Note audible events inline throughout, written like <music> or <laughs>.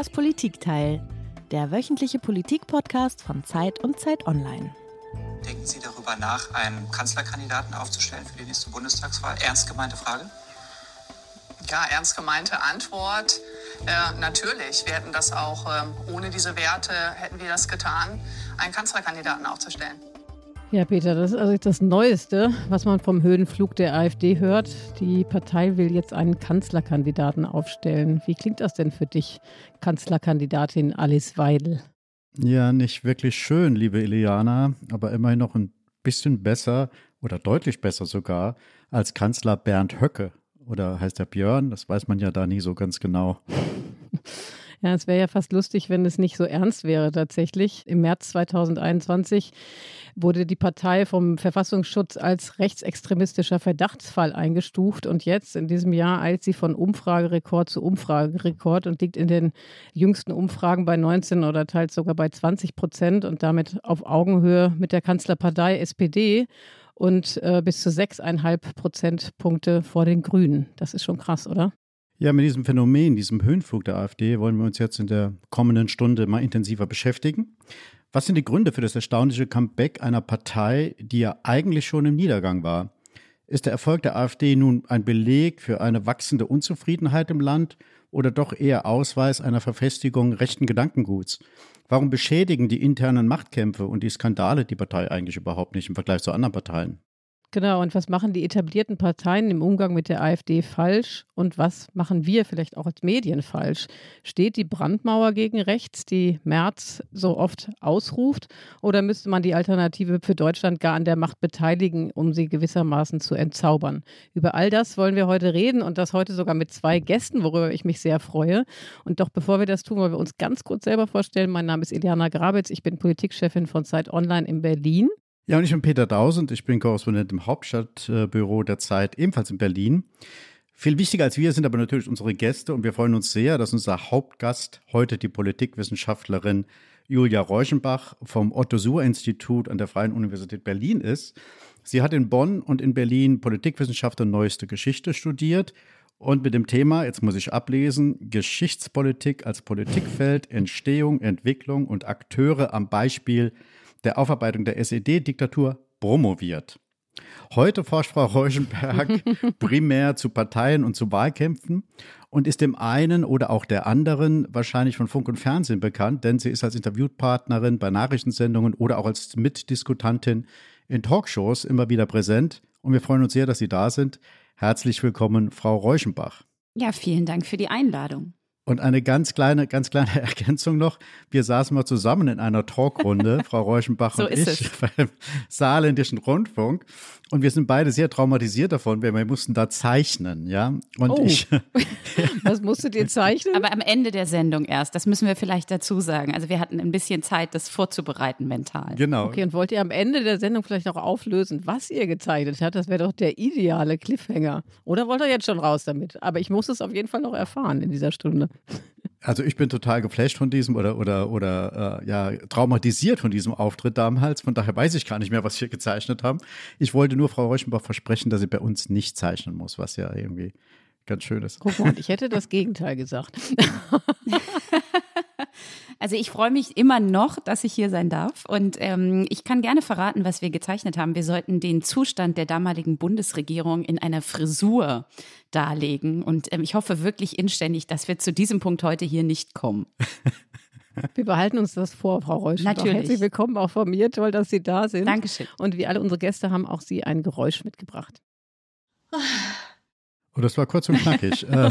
Das Politikteil, der wöchentliche Politikpodcast von Zeit und Zeit Online. Denken Sie darüber nach, einen Kanzlerkandidaten aufzustellen für die nächste Bundestagswahl? Ernst gemeinte Frage? Ja, ernst gemeinte Antwort. Äh, natürlich, wir hätten das auch äh, ohne diese Werte, hätten wir das getan, einen Kanzlerkandidaten aufzustellen. Ja, Peter, das ist also das Neueste, was man vom Höhenflug der AfD hört. Die Partei will jetzt einen Kanzlerkandidaten aufstellen. Wie klingt das denn für dich, Kanzlerkandidatin Alice Weidel? Ja, nicht wirklich schön, liebe Iliana, aber immerhin noch ein bisschen besser oder deutlich besser sogar als Kanzler Bernd Höcke. Oder heißt er Björn? Das weiß man ja da nie so ganz genau. <laughs> Ja, es wäre ja fast lustig, wenn es nicht so ernst wäre tatsächlich. Im März 2021 wurde die Partei vom Verfassungsschutz als rechtsextremistischer Verdachtsfall eingestuft und jetzt in diesem Jahr eilt sie von Umfragerekord zu Umfragerekord und liegt in den jüngsten Umfragen bei 19 oder teils sogar bei 20 Prozent und damit auf Augenhöhe mit der Kanzlerpartei SPD und äh, bis zu sechseinhalb Prozentpunkte vor den Grünen. Das ist schon krass, oder? Ja, mit diesem Phänomen, diesem Höhenflug der AfD, wollen wir uns jetzt in der kommenden Stunde mal intensiver beschäftigen. Was sind die Gründe für das erstaunliche Comeback einer Partei, die ja eigentlich schon im Niedergang war? Ist der Erfolg der AfD nun ein Beleg für eine wachsende Unzufriedenheit im Land oder doch eher Ausweis einer Verfestigung rechten Gedankenguts? Warum beschädigen die internen Machtkämpfe und die Skandale die Partei eigentlich überhaupt nicht im Vergleich zu anderen Parteien? Genau, und was machen die etablierten Parteien im Umgang mit der AfD falsch und was machen wir vielleicht auch als Medien falsch? Steht die Brandmauer gegen rechts, die Merz so oft ausruft, oder müsste man die Alternative für Deutschland gar an der Macht beteiligen, um sie gewissermaßen zu entzaubern? Über all das wollen wir heute reden und das heute sogar mit zwei Gästen, worüber ich mich sehr freue. Und doch bevor wir das tun, wollen wir uns ganz kurz selber vorstellen. Mein Name ist Eliana Grabitz, ich bin Politikchefin von Zeit Online in Berlin. Ja, und ich bin Peter Dausend, ich bin Korrespondent im Hauptstadtbüro der Zeit, ebenfalls in Berlin. Viel wichtiger als wir sind aber natürlich unsere Gäste und wir freuen uns sehr, dass unser Hauptgast heute die Politikwissenschaftlerin Julia Reuschenbach vom Otto-Suhr-Institut an der Freien Universität Berlin ist. Sie hat in Bonn und in Berlin Politikwissenschaft und neueste Geschichte studiert und mit dem Thema, jetzt muss ich ablesen, Geschichtspolitik als Politikfeld, Entstehung, Entwicklung und Akteure am Beispiel der Aufarbeitung der SED-Diktatur promoviert. Heute forscht Frau Reuschenberg <laughs> primär zu Parteien und zu Wahlkämpfen und ist dem einen oder auch der anderen wahrscheinlich von Funk und Fernsehen bekannt, denn sie ist als Interviewpartnerin bei Nachrichtensendungen oder auch als Mitdiskutantin in Talkshows immer wieder präsent. Und wir freuen uns sehr, dass Sie da sind. Herzlich willkommen, Frau Reuschenbach. Ja, vielen Dank für die Einladung. Und eine ganz kleine, ganz kleine <laughs> Ergänzung noch. Wir saßen mal zusammen in einer Talkrunde, <laughs> Frau Reuschenbach so und ich, es. <laughs> beim Saarländischen Rundfunk. Und wir sind beide sehr traumatisiert davon, weil wir mussten da zeichnen, ja. Und oh. ich. Was musstet ihr zeichnen? Aber am Ende der Sendung erst. Das müssen wir vielleicht dazu sagen. Also wir hatten ein bisschen Zeit, das vorzubereiten mental. Genau. Okay, und wollt ihr am Ende der Sendung vielleicht noch auflösen, was ihr gezeichnet habt? Das wäre doch der ideale Cliffhanger. Oder wollt ihr jetzt schon raus damit? Aber ich muss es auf jeden Fall noch erfahren in dieser Stunde. Also ich bin total geflasht von diesem oder oder oder äh, ja traumatisiert von diesem Auftritt damals. Von daher weiß ich gar nicht mehr, was wir gezeichnet haben. Ich wollte nur Frau Reuschenbach versprechen, dass sie bei uns nicht zeichnen muss, was ja irgendwie ganz schön ist. Guck mal, ich hätte das Gegenteil gesagt. <laughs> <laughs> Also ich freue mich immer noch, dass ich hier sein darf. Und ähm, ich kann gerne verraten, was wir gezeichnet haben. Wir sollten den Zustand der damaligen Bundesregierung in einer Frisur darlegen. Und ähm, ich hoffe wirklich inständig, dass wir zu diesem Punkt heute hier nicht kommen. <laughs> Wir behalten uns das vor, Frau Reuschenbach. Natürlich. Herzlich willkommen auch von mir. Toll, dass Sie da sind. Dankeschön. Und wie alle unsere Gäste haben auch Sie ein Geräusch mitgebracht. Oh, das war kurz und knackig. <laughs> Äh,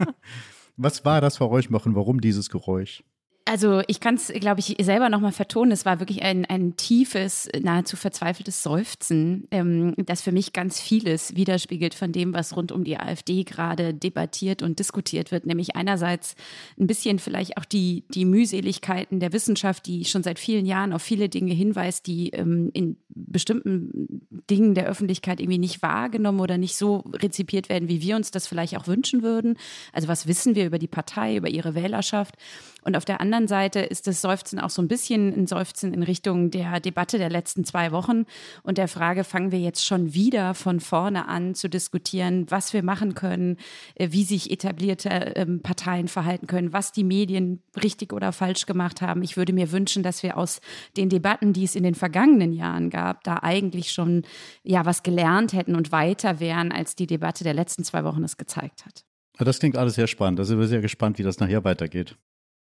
<laughs> was war das, Frau Reuschenbach, und warum dieses Geräusch? Also ich kann es, glaube ich, selber nochmal vertonen. Es war wirklich ein, ein tiefes, nahezu verzweifeltes Seufzen, ähm, das für mich ganz vieles widerspiegelt von dem, was rund um die AfD gerade debattiert und diskutiert wird. Nämlich einerseits ein bisschen vielleicht auch die, die Mühseligkeiten der Wissenschaft, die schon seit vielen Jahren auf viele Dinge hinweist, die ähm, in bestimmten Dingen der Öffentlichkeit irgendwie nicht wahrgenommen oder nicht so rezipiert werden, wie wir uns das vielleicht auch wünschen würden. Also was wissen wir über die Partei, über ihre Wählerschaft? Und auf der anderen Seite ist das Seufzen auch so ein bisschen ein Seufzen in Richtung der Debatte der letzten zwei Wochen und der Frage, fangen wir jetzt schon wieder von vorne an zu diskutieren, was wir machen können, äh, wie sich etablierte ähm, Parteien verhalten können, was die Medien richtig oder falsch gemacht haben. Ich würde mir wünschen, dass wir aus den Debatten, die es in den vergangenen Jahren gab, da eigentlich schon ja was gelernt hätten und weiter wären, als die Debatte der letzten zwei Wochen es gezeigt hat. Das klingt alles sehr spannend. Da sind wir sehr gespannt, wie das nachher weitergeht.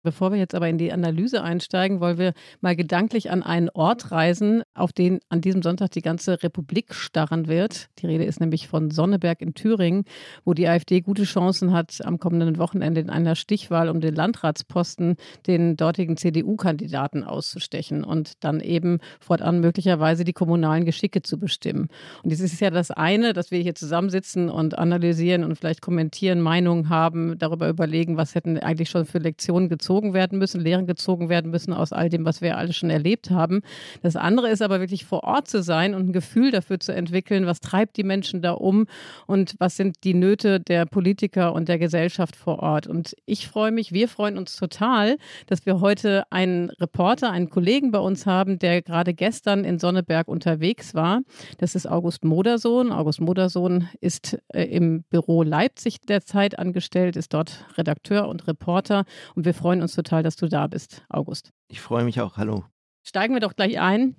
Bevor wir jetzt aber in die Analyse einsteigen, wollen wir mal gedanklich an einen Ort reisen, auf den an diesem Sonntag die ganze Republik starren wird. Die Rede ist nämlich von Sonneberg in Thüringen, wo die AfD gute Chancen hat, am kommenden Wochenende in einer Stichwahl um den Landratsposten den dortigen CDU-Kandidaten auszustechen und dann eben fortan möglicherweise die kommunalen Geschicke zu bestimmen. Und es ist ja das eine, dass wir hier zusammensitzen und analysieren und vielleicht kommentieren, Meinungen haben, darüber überlegen, was hätten eigentlich schon für Lektionen gezogen gezogen werden müssen, Lehren gezogen werden müssen aus all dem, was wir alle schon erlebt haben. Das andere ist aber wirklich vor Ort zu sein und ein Gefühl dafür zu entwickeln, was treibt die Menschen da um und was sind die Nöte der Politiker und der Gesellschaft vor Ort. Und ich freue mich, wir freuen uns total, dass wir heute einen Reporter, einen Kollegen bei uns haben, der gerade gestern in Sonneberg unterwegs war. Das ist August Modersohn. August Modersohn ist äh, im Büro Leipzig derzeit angestellt, ist dort Redakteur und Reporter. Und wir freuen uns total, dass du da bist, August. Ich freue mich auch. Hallo. Steigen wir doch gleich ein.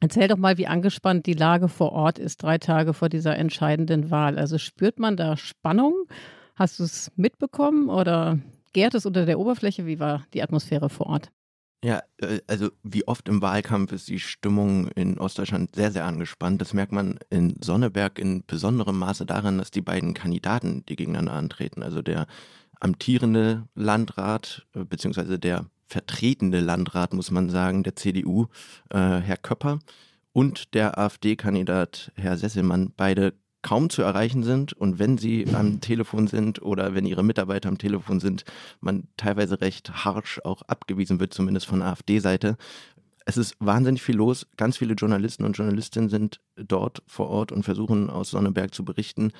Erzähl doch mal, wie angespannt die Lage vor Ort ist, drei Tage vor dieser entscheidenden Wahl. Also spürt man da Spannung? Hast du es mitbekommen oder gärt es unter der Oberfläche? Wie war die Atmosphäre vor Ort? Ja, äh, also wie oft im Wahlkampf ist die Stimmung in Ostdeutschland sehr, sehr angespannt. Das merkt man in Sonneberg in besonderem Maße daran, dass die beiden Kandidaten, die gegeneinander antreten, also der amtierende Landrat, äh, beziehungsweise der vertretende Landrat, muss man sagen, der CDU, äh, Herr Köpper, und der AfD-Kandidat Herr Sesselmann, beide kaum zu erreichen sind und wenn sie am Telefon sind oder wenn ihre Mitarbeiter am Telefon sind, man teilweise recht harsch auch abgewiesen wird, zumindest von AfD-Seite. Es ist wahnsinnig viel los. Ganz viele Journalisten und Journalistinnen sind dort vor Ort und versuchen aus Sonneberg zu berichten.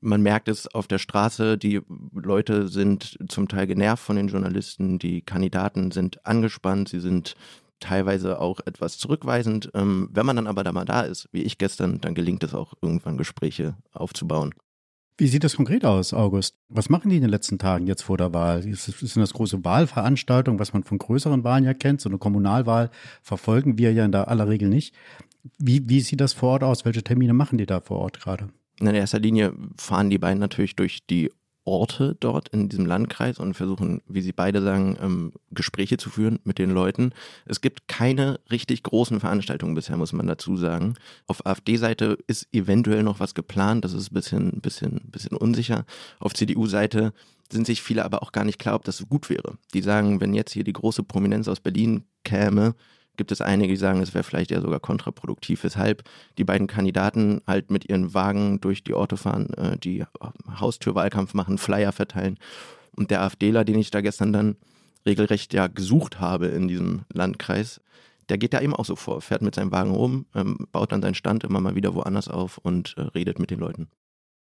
Man merkt es auf der Straße, die Leute sind zum Teil genervt von den Journalisten, die Kandidaten sind angespannt, sie sind teilweise auch etwas zurückweisend. Ähm, wenn man dann aber da mal da ist, wie ich gestern, dann gelingt es auch irgendwann Gespräche aufzubauen. Wie sieht das konkret aus, August? Was machen die in den letzten Tagen jetzt vor der Wahl? Sind das große Wahlveranstaltungen, was man von größeren Wahlen ja kennt? So eine Kommunalwahl verfolgen wir ja in der aller Regel nicht. Wie, wie sieht das vor Ort aus? Welche Termine machen die da vor Ort gerade? In erster Linie fahren die beiden natürlich durch die Orte dort in diesem Landkreis und versuchen, wie sie beide sagen, ähm, Gespräche zu führen mit den Leuten. Es gibt keine richtig großen Veranstaltungen bisher, muss man dazu sagen. Auf AfD-Seite ist eventuell noch was geplant, das ist ein bisschen, bisschen, bisschen unsicher. Auf CDU-Seite sind sich viele aber auch gar nicht klar, ob das so gut wäre. Die sagen, wenn jetzt hier die große Prominenz aus Berlin käme, gibt es einige, die sagen, es wäre vielleicht ja sogar kontraproduktiv, weshalb die beiden Kandidaten halt mit ihren Wagen durch die Orte fahren, äh, die Haustürwahlkampf machen, Flyer verteilen. Und der AfDler, den ich da gestern dann regelrecht ja gesucht habe in diesem Landkreis, der geht da eben auch so vor, fährt mit seinem Wagen rum, ähm, baut dann seinen Stand immer mal wieder woanders auf und äh, redet mit den Leuten.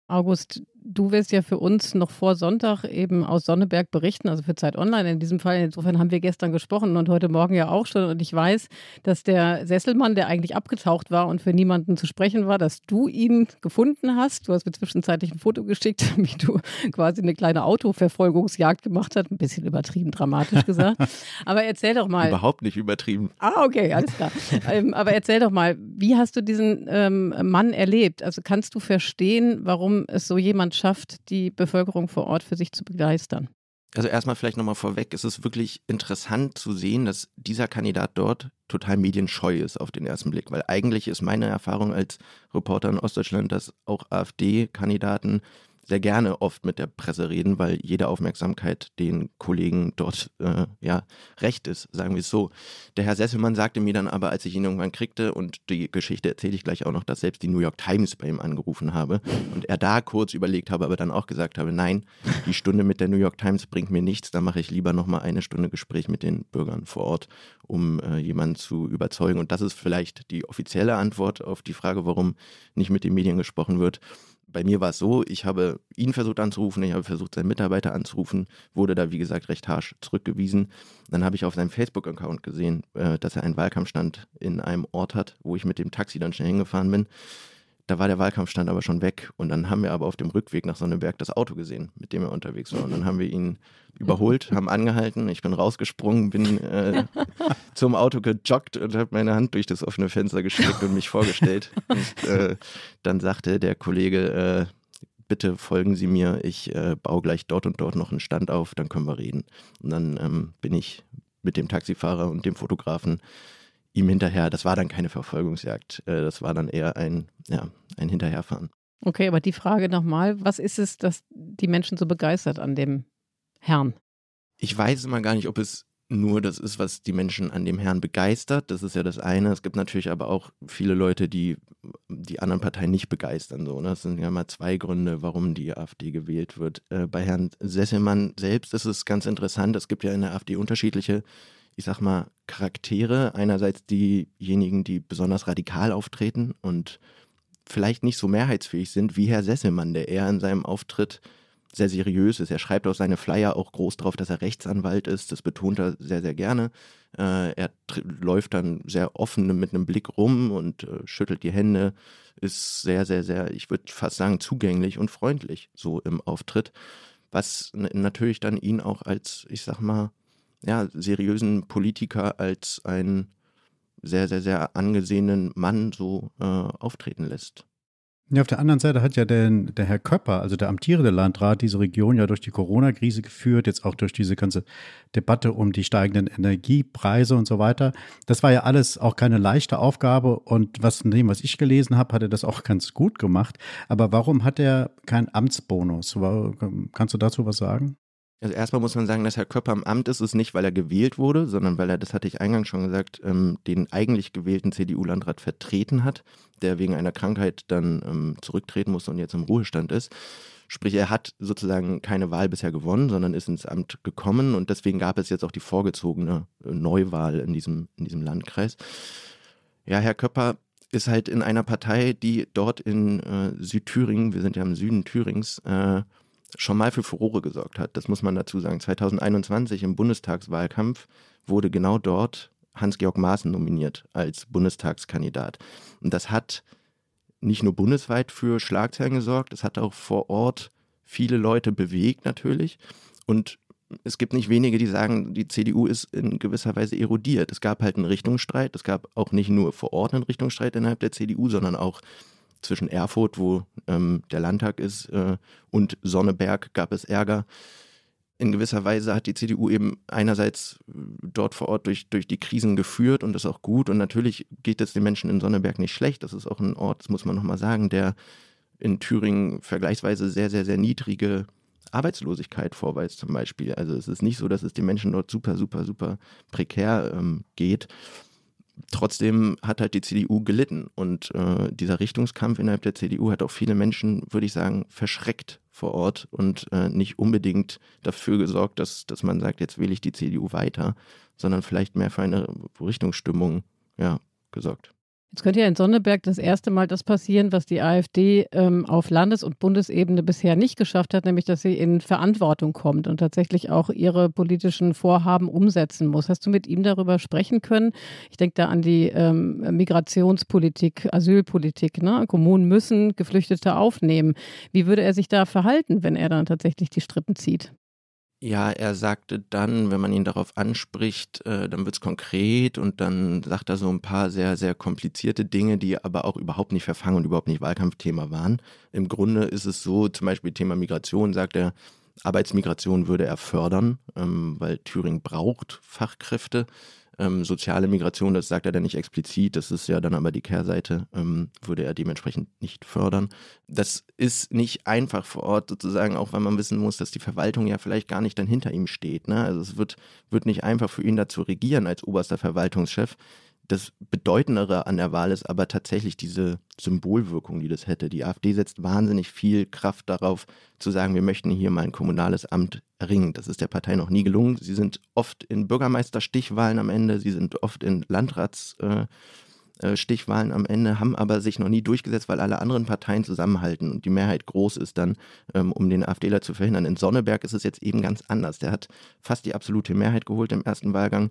August, du wirst ja für uns noch vor Sonntag eben aus Sonneberg berichten, also für Zeit Online in diesem Fall. Insofern haben wir gestern gesprochen und heute Morgen ja auch schon. Und ich weiß, dass der Sesselmann, der eigentlich abgetaucht war und für niemanden zu sprechen war, dass du ihn gefunden hast. Du hast mir zwischenzeitlich ein Foto geschickt, <laughs> wie du quasi eine kleine Autoverfolgungsjagd gemacht hast. Ein bisschen übertrieben dramatisch gesagt. <laughs> Aber erzähl doch mal. Überhaupt nicht übertrieben. Ah, okay, alles klar. ähm, aber erzähl doch mal, wie hast du diesen ähm, Mann erlebt? Also kannst du verstehen, warum es so jemand schafft, die Bevölkerung vor Ort für sich zu begeistern? Also erstmal vielleicht nochmal vorweg, es ist wirklich interessant zu sehen, dass dieser Kandidat dort total medienscheu ist auf den ersten Blick, weil eigentlich ist meine Erfahrung als Reporter in Ostdeutschland, dass auch AfD-Kandidaten sehr gerne oft mit der Presse reden, weil jede Aufmerksamkeit den Kollegen dort äh, ja recht ist, sagen wir es so. Der Herr Sesselmann sagte mir dann aber, als ich ihn irgendwann kriegte, und die Geschichte erzähle ich gleich auch noch, dass selbst die New York Times bei ihm angerufen habe und er da kurz überlegt habe, aber dann auch gesagt habe, nein, die Stunde mit der New York Times bringt mir nichts, da mache ich lieber nochmal eine Stunde Gespräch mit den Bürgern vor Ort, um äh, jemanden zu überzeugen. Und das ist vielleicht die offizielle Antwort auf die Frage, warum nicht mit den Medien gesprochen wird bei mir war es so, ich habe ihn versucht anzurufen, ich habe versucht, seinen Mitarbeiter anzurufen, wurde da, wie gesagt, recht harsch zurückgewiesen. Dann habe ich auf seinem Facebook-Account gesehen, äh, dass er einen Wahlkampfstand in einem Ort hat, wo ich mit dem Taxi dann schnell hingefahren bin. Da war der Wahlkampfstand aber schon weg und dann haben wir aber auf dem Rückweg nach Sonnenberg das Auto gesehen, mit dem er unterwegs war. Und dann haben wir ihn überholt, haben angehalten. Ich bin rausgesprungen, bin äh, <laughs> zum Auto gejoggt und habe meine Hand durch das offene Fenster gestreckt und mich vorgestellt. Und, äh, dann sagte der Kollege, äh, bitte folgen Sie mir, ich äh, baue gleich dort und dort noch einen Stand auf, dann können wir reden. Und dann ähm, bin ich mit dem Taxifahrer und dem Fotografen ihm hinterher. Das war dann keine Verfolgungsjagd, äh, das war dann eher ein, ja, ein Hinterherfahren. Okay, aber die Frage nochmal, was ist es, das die Menschen so begeistert an dem Herrn? Ich weiß immer gar nicht, ob es nur das ist, was die Menschen an dem Herrn begeistert. Das ist ja das eine. Es gibt natürlich aber auch viele Leute, die die anderen Parteien nicht begeistern. So, ne? Das sind ja mal zwei Gründe, warum die AfD gewählt wird. Äh, bei Herrn Sesselmann selbst ist es ganz interessant. Es gibt ja in der AfD unterschiedliche ich sag mal, Charaktere. Einerseits diejenigen, die besonders radikal auftreten und vielleicht nicht so mehrheitsfähig sind wie Herr Sesselmann, der eher in seinem Auftritt sehr seriös ist. Er schreibt auf seine Flyer auch groß drauf, dass er Rechtsanwalt ist. Das betont er sehr, sehr gerne. Äh, er läuft dann sehr offen mit einem Blick rum und äh, schüttelt die Hände. Ist sehr, sehr, sehr, ich würde fast sagen, zugänglich und freundlich so im Auftritt. Was natürlich dann ihn auch als, ich sag mal, ja, seriösen Politiker als einen sehr, sehr, sehr angesehenen Mann so äh, auftreten lässt. Ja, auf der anderen Seite hat ja der, der Herr Köpper, also der amtierende Landrat, diese Region ja durch die Corona-Krise geführt, jetzt auch durch diese ganze Debatte um die steigenden Energiepreise und so weiter. Das war ja alles auch keine leichte Aufgabe und was dem, was ich gelesen habe, hat er das auch <laughs> ganz gut gemacht. Aber warum hat er keinen Amtsbonus? Kannst du dazu was sagen? Also erstmal muss man sagen, dass Herr Köpper im Amt ist, ist nicht, weil er gewählt wurde, sondern weil er, das hatte ich eingangs schon gesagt, ähm, den eigentlich gewählten CDU-Landrat vertreten hat, der wegen einer Krankheit dann ähm, zurücktreten musste und jetzt im Ruhestand ist. Sprich, er hat sozusagen keine Wahl bisher gewonnen, sondern ist ins Amt gekommen und deswegen gab es jetzt auch die vorgezogene äh, Neuwahl in diesem, in diesem Landkreis. Ja, Herr Köpper ist halt in einer Partei, die dort in äh, Südthüringen, wir sind ja im Süden Thürings, äh, schon mal für Furore gesorgt hat. Das muss man dazu sagen. 2021 im Bundestagswahlkampf wurde genau dort Hans-Georg Maaßen nominiert als Bundestagskandidat. Und das hat nicht nur bundesweit für Schlagzeilen gesorgt, es hat auch vor Ort viele Leute bewegt natürlich. Und es gibt nicht wenige, die sagen, die CDU ist in gewisser Weise erodiert. Es gab halt einen Richtungsstreit. Es gab auch nicht nur vor Ort einen Richtungsstreit innerhalb der CDU, sondern auch zwischen Erfurt, wo ähm, der Landtag ist, äh, und Sonneberg gab es Ärger. In gewisser Weise hat die CDU eben einerseits äh, dort vor Ort durch, durch die Krisen geführt und das ist auch gut. Und natürlich geht es den Menschen in Sonneberg nicht schlecht. Das ist auch ein Ort, das muss man nochmal sagen, der in Thüringen vergleichsweise sehr, sehr, sehr niedrige Arbeitslosigkeit vorweist zum Beispiel. Also es ist nicht so, dass es den Menschen dort super, super, super prekär ähm, geht trotzdem hat halt die CDU gelitten. Und äh, dieser Richtungskampf innerhalb der CDU hat auch viele Menschen, würde ich sagen, verschreckt vor Ort und äh, nicht unbedingt dafür gesorgt, dass, dass man sagt, jetzt wähle ich die CDU weiter, sondern vielleicht mehr für eine Richtungsstimmung ja, gesorgt. Jetzt könnte ja in Sonneberg das erste Mal das passieren, was die AfD ähm, auf Landes- und Bundesebene bisher nicht geschafft hat, nämlich dass sie in Verantwortung kommt und tatsächlich auch ihre politischen Vorhaben umsetzen muss. Hast du mit ihm darüber sprechen können? Ich denke da an die ähm, Migrationspolitik, Asylpolitik. Ne? Kommunen müssen Geflüchtete aufnehmen. Wie würde er sich da verhalten, wenn er dann tatsächlich die Strippen zieht? Ja, er sagte dann, wenn man ihn darauf anspricht, äh, dann wird es konkret und dann sagt er so ein paar sehr, sehr komplizierte Dinge, die aber auch überhaupt nicht verfangen und überhaupt nicht Wahlkampfthema waren. Im Grunde ist es so, zum Beispiel Thema Migration, sagt er, Arbeitsmigration würde er fördern, ähm, weil Thüringen braucht Fachkräfte. Ähm, soziale Migration, das sagt er dann nicht explizit, das ist ja dann aber die Kehrseite, ähm, würde er dementsprechend nicht fördern. Das ist nicht einfach vor Ort sozusagen, auch weil man wissen muss, dass die Verwaltung ja vielleicht gar nicht dann hinter ihm steht. Ne? Also es wird, wird nicht einfach für ihn da zu regieren als oberster Verwaltungschef das Bedeutendere an der Wahl ist aber tatsächlich diese Symbolwirkung, die das hätte. Die AfD setzt wahnsinnig viel Kraft darauf, zu sagen, wir möchten hier mal ein kommunales Amt erringen. Das ist der Partei noch nie gelungen. Sie sind oft in Bürgermeisterstichwahlen am Ende, sie sind oft in Landratsstichwahlen äh, äh am Ende, haben aber sich noch nie durchgesetzt, weil alle anderen Parteien zusammenhalten und die Mehrheit groß ist dann, ähm, um den AfDler zu verhindern. In Sonneberg ist es jetzt eben ganz anders. Der hat fast die absolute Mehrheit geholt im ersten Wahlgang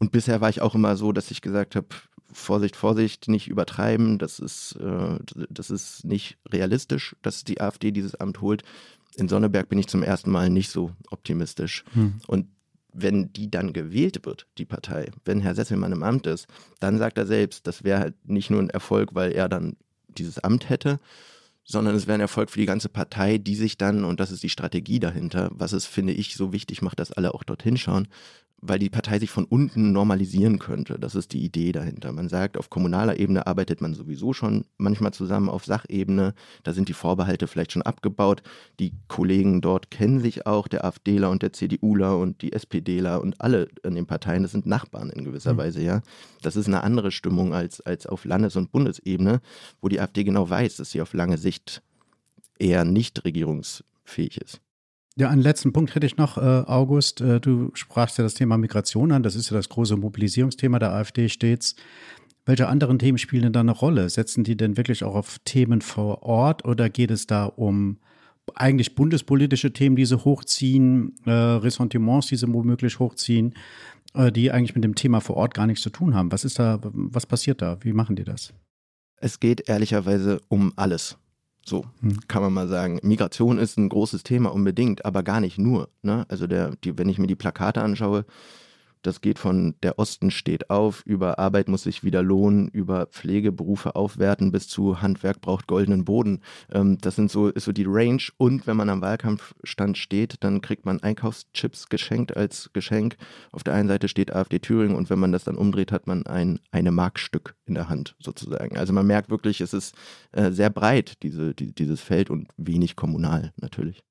und bisher war ich auch immer so, dass ich gesagt habe, Vorsicht, Vorsicht, nicht übertreiben, das ist, äh, das ist nicht realistisch, dass die AfD dieses Amt holt. In Sonneberg bin ich zum ersten Mal nicht so optimistisch. Hm. Und wenn die dann gewählt wird, die Partei, wenn Herr Sesselmann im Amt ist, dann sagt er selbst, das wäre halt nicht nur ein Erfolg, weil er dann dieses Amt hätte, sondern es wäre ein Erfolg für die ganze Partei, die sich dann, und das ist die Strategie dahinter, was es, finde ich, so wichtig macht, dass alle auch dorthin schauen, weil die Partei sich von unten normalisieren könnte. Das ist die Idee dahinter. Man sagt, auf kommunaler Ebene arbeitet man sowieso schon manchmal zusammen, auf Sachebene, da sind die Vorbehalte vielleicht schon abgebaut. Die Kollegen dort kennen sich auch, der AfDler und der CDUler und die SPDler und alle in den Parteien, das sind Nachbarn in gewisser mhm. Weise, ja. Das ist eine andere Stimmung als, als auf Landes- und Bundesebene, wo die AfD genau weiß, dass sie auf lange Sicht eher nicht regierungsfähig ist. Ja, einen letzten Punkt hätte ich noch, äh, August. Äh, du sprachst ja das Thema Migration an. Das ist ja das große Mobilisierungsthema der AfD stets. Welche anderen Themen spielen denn da eine Rolle? Setzen die denn wirklich auch auf Themen vor Ort oder geht es da um eigentlich bundespolitische Themen, die sie hochziehen, äh, Ressentiments, die sie womöglich hochziehen, äh, die eigentlich mit dem Thema vor Ort gar nichts zu tun haben? Was ist da, was passiert da? Wie machen die das? Es geht ehrlicherweise um alles. So hm. kann man mal sagen. Migration ist ein großes Thema unbedingt, aber gar nicht nur. Ne? Also der, die, wenn ich mir die Plakate anschaue, das geht von der Osten steht auf, über Arbeit muss sich wieder lohnen, über Pflegeberufe aufwerten bis zu Handwerk braucht goldenen Boden. Ähm, das sind so, ist so die Range. Und wenn man am Wahlkampfstand steht, dann kriegt man Einkaufschips geschenkt als Geschenk. Auf der einen Seite steht AfD Thüringen und wenn man das dann umdreht, hat man ein eine Markstück in der Hand sozusagen. Also man merkt wirklich, es ist äh, sehr breit, diese, die, dieses Feld und wenig kommunal natürlich.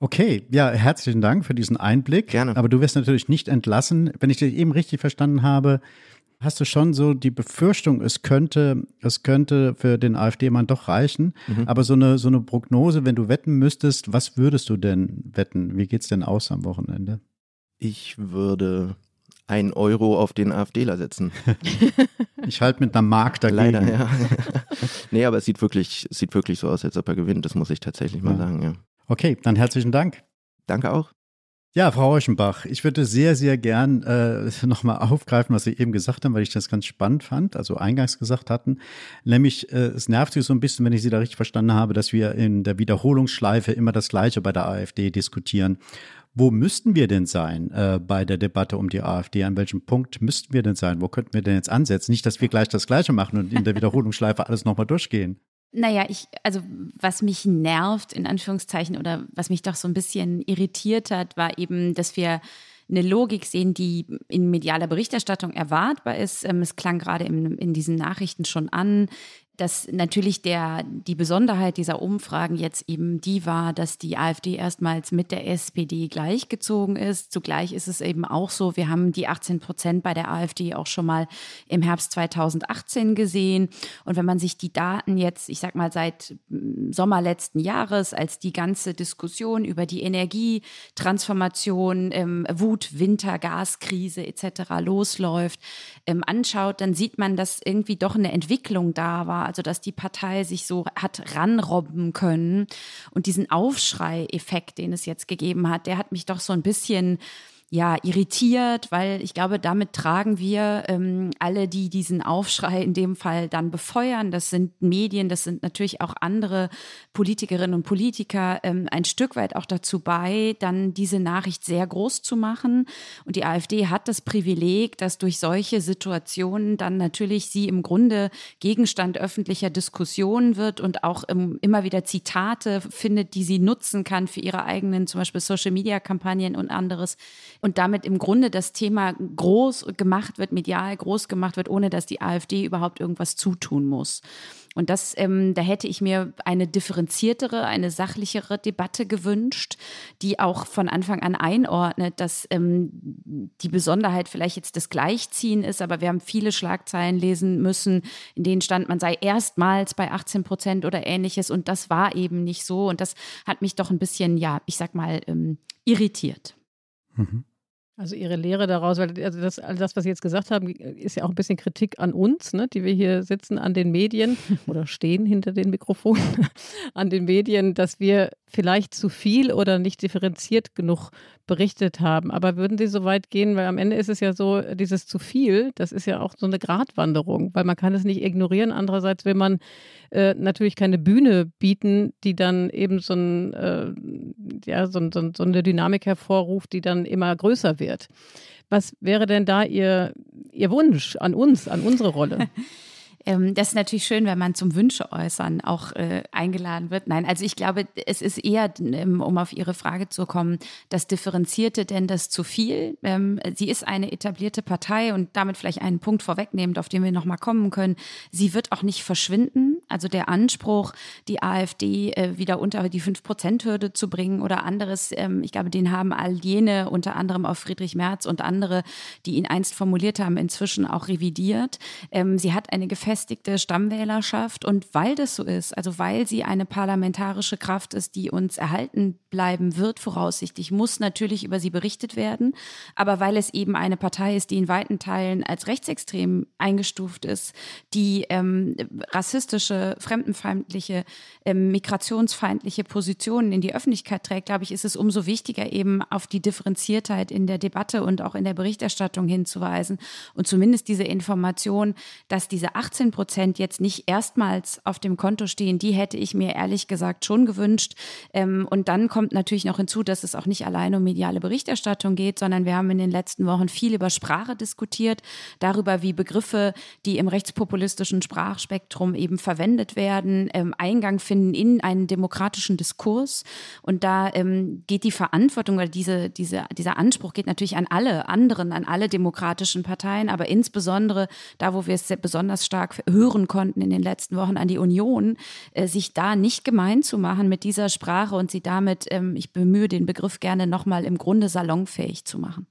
Okay, ja, herzlichen Dank für diesen Einblick. Gerne. Aber du wirst natürlich nicht entlassen. Wenn ich dich eben richtig verstanden habe, hast du schon so die Befürchtung, es könnte, es könnte für den AfD-Mann doch reichen. Mhm. Aber so eine, so eine Prognose, wenn du wetten müsstest, was würdest du denn wetten? Wie geht's denn aus am Wochenende? Ich würde ein Euro auf den AfDler setzen. <laughs> ich halte mit einer Mark dagegen. Leider, ja. <laughs> nee, aber es sieht wirklich, es sieht wirklich so aus, als ob er gewinnt. Das muss ich tatsächlich mal ja. sagen, ja. Okay, dann herzlichen Dank. Danke auch. Ja, Frau Rauschenbach, ich würde sehr, sehr gern äh, <laughs> nochmal aufgreifen, was Sie eben gesagt haben, weil ich das ganz spannend fand, also eingangs gesagt hatten. Nämlich, äh, es nervt Sie so ein bisschen, wenn ich Sie da richtig verstanden habe, dass wir in der Wiederholungsschleife immer das Gleiche bei der AfD diskutieren. Wo müssten wir denn sein äh, bei der Debatte um die AfD? An welchem Punkt müssten wir denn sein? Wo könnten wir denn jetzt ansetzen? Nicht, dass wir gleich das Gleiche machen und in der <laughs> Wiederholungsschleife alles nochmal durchgehen. Naja, ich, also was mich nervt, in Anführungszeichen, oder was mich doch so ein bisschen irritiert hat, war eben, dass wir eine Logik sehen, die in medialer Berichterstattung erwartbar ist. Ähm, es klang gerade in, in diesen Nachrichten schon an dass natürlich der, die Besonderheit dieser Umfragen jetzt eben die war, dass die AfD erstmals mit der SPD gleichgezogen ist. Zugleich ist es eben auch so, wir haben die 18 Prozent bei der AfD auch schon mal im Herbst 2018 gesehen. Und wenn man sich die Daten jetzt, ich sag mal, seit mm, Sommer letzten Jahres, als die ganze Diskussion über die Energietransformation, ähm, Wut, Winter, Gaskrise etc. losläuft, ähm, anschaut, dann sieht man, dass irgendwie doch eine Entwicklung da war also dass die Partei sich so hat ranrobben können. Und diesen Aufschrei-Effekt, den es jetzt gegeben hat, der hat mich doch so ein bisschen ja, irritiert, weil ich glaube, damit tragen wir ähm, alle, die diesen Aufschrei in dem Fall dann befeuern. Das sind Medien, das sind natürlich auch andere Politikerinnen und Politiker, ähm, ein Stück weit auch dazu bei, dann diese Nachricht sehr groß zu machen. Und die AfD hat das Privileg, dass durch solche Situationen dann natürlich sie im Grunde Gegenstand öffentlicher Diskussionen wird und auch ähm, immer wieder Zitate findet, die sie nutzen kann für ihre eigenen, zum Beispiel Social-Media-Kampagnen und anderes und damit im Grunde das Thema groß gemacht wird, medial groß gemacht wird, ohne dass die AfD überhaupt irgendwas zutun muss. Und das, ähm, da hätte ich mir eine differenziertere, eine sachlichere Debatte gewünscht, die auch von Anfang an einordnet, dass ähm, die Besonderheit vielleicht jetzt das Gleichziehen ist, aber wir haben viele Schlagzeilen lesen müssen, in denen stand, man sei erstmals bei 18 Prozent oder ähnliches und das war eben nicht so und das hat mich doch ein bisschen, ja, ich sag mal, ähm, irritiert. Mhm. Also Ihre Lehre daraus, weil also das, all das, was Sie jetzt gesagt haben, ist ja auch ein bisschen Kritik an uns, ne, die wir hier sitzen an den Medien <laughs> oder stehen hinter den Mikrofonen an den Medien, dass wir vielleicht zu viel oder nicht differenziert genug berichtet haben. Aber würden Sie so weit gehen, weil am Ende ist es ja so, dieses zu viel, das ist ja auch so eine Gratwanderung, weil man kann es nicht ignorieren. Andererseits will man äh, natürlich keine Bühne bieten, die dann eben so, ein, äh, ja, so, so, so eine Dynamik hervorruft, die dann immer größer wird. Was wäre denn da Ihr, Ihr Wunsch an uns, an unsere Rolle? <laughs> Ähm, das ist natürlich schön, wenn man zum Wünsche äußern auch äh, eingeladen wird. Nein, also ich glaube, es ist eher, ähm, um auf Ihre Frage zu kommen, das Differenzierte denn das zu viel. Ähm, sie ist eine etablierte Partei und damit vielleicht einen Punkt vorwegnehmend, auf den wir nochmal kommen können. Sie wird auch nicht verschwinden. Also der Anspruch, die AfD äh, wieder unter die 5-Prozent-Hürde zu bringen oder anderes, ähm, ich glaube, den haben all jene, unter anderem auch Friedrich Merz und andere, die ihn einst formuliert haben, inzwischen auch revidiert. Ähm, sie hat eine gefestigte Stammwählerschaft. Und weil das so ist, also weil sie eine parlamentarische Kraft ist, die uns erhalten bleiben wird, voraussichtlich, muss natürlich über sie berichtet werden. Aber weil es eben eine Partei ist, die in weiten Teilen als rechtsextrem eingestuft ist, die ähm, rassistische, fremdenfeindliche, ähm, migrationsfeindliche Positionen in die Öffentlichkeit trägt, glaube ich, ist es umso wichtiger, eben auf die Differenziertheit in der Debatte und auch in der Berichterstattung hinzuweisen und zumindest diese Information, dass diese 18 18 Prozent jetzt nicht erstmals auf dem Konto stehen, die hätte ich mir ehrlich gesagt schon gewünscht. Ähm, und dann kommt natürlich noch hinzu, dass es auch nicht allein um mediale Berichterstattung geht, sondern wir haben in den letzten Wochen viel über Sprache diskutiert, darüber, wie Begriffe, die im rechtspopulistischen Sprachspektrum eben verwendet werden, ähm, Eingang finden in einen demokratischen Diskurs. Und da ähm, geht die Verantwortung oder diese, diese, dieser Anspruch geht natürlich an alle anderen, an alle demokratischen Parteien, aber insbesondere da, wo wir es besonders stark hören konnten in den letzten Wochen an die Union, äh, sich da nicht gemein zu machen mit dieser Sprache und sie damit, ähm, ich bemühe den Begriff gerne nochmal im Grunde salonfähig zu machen.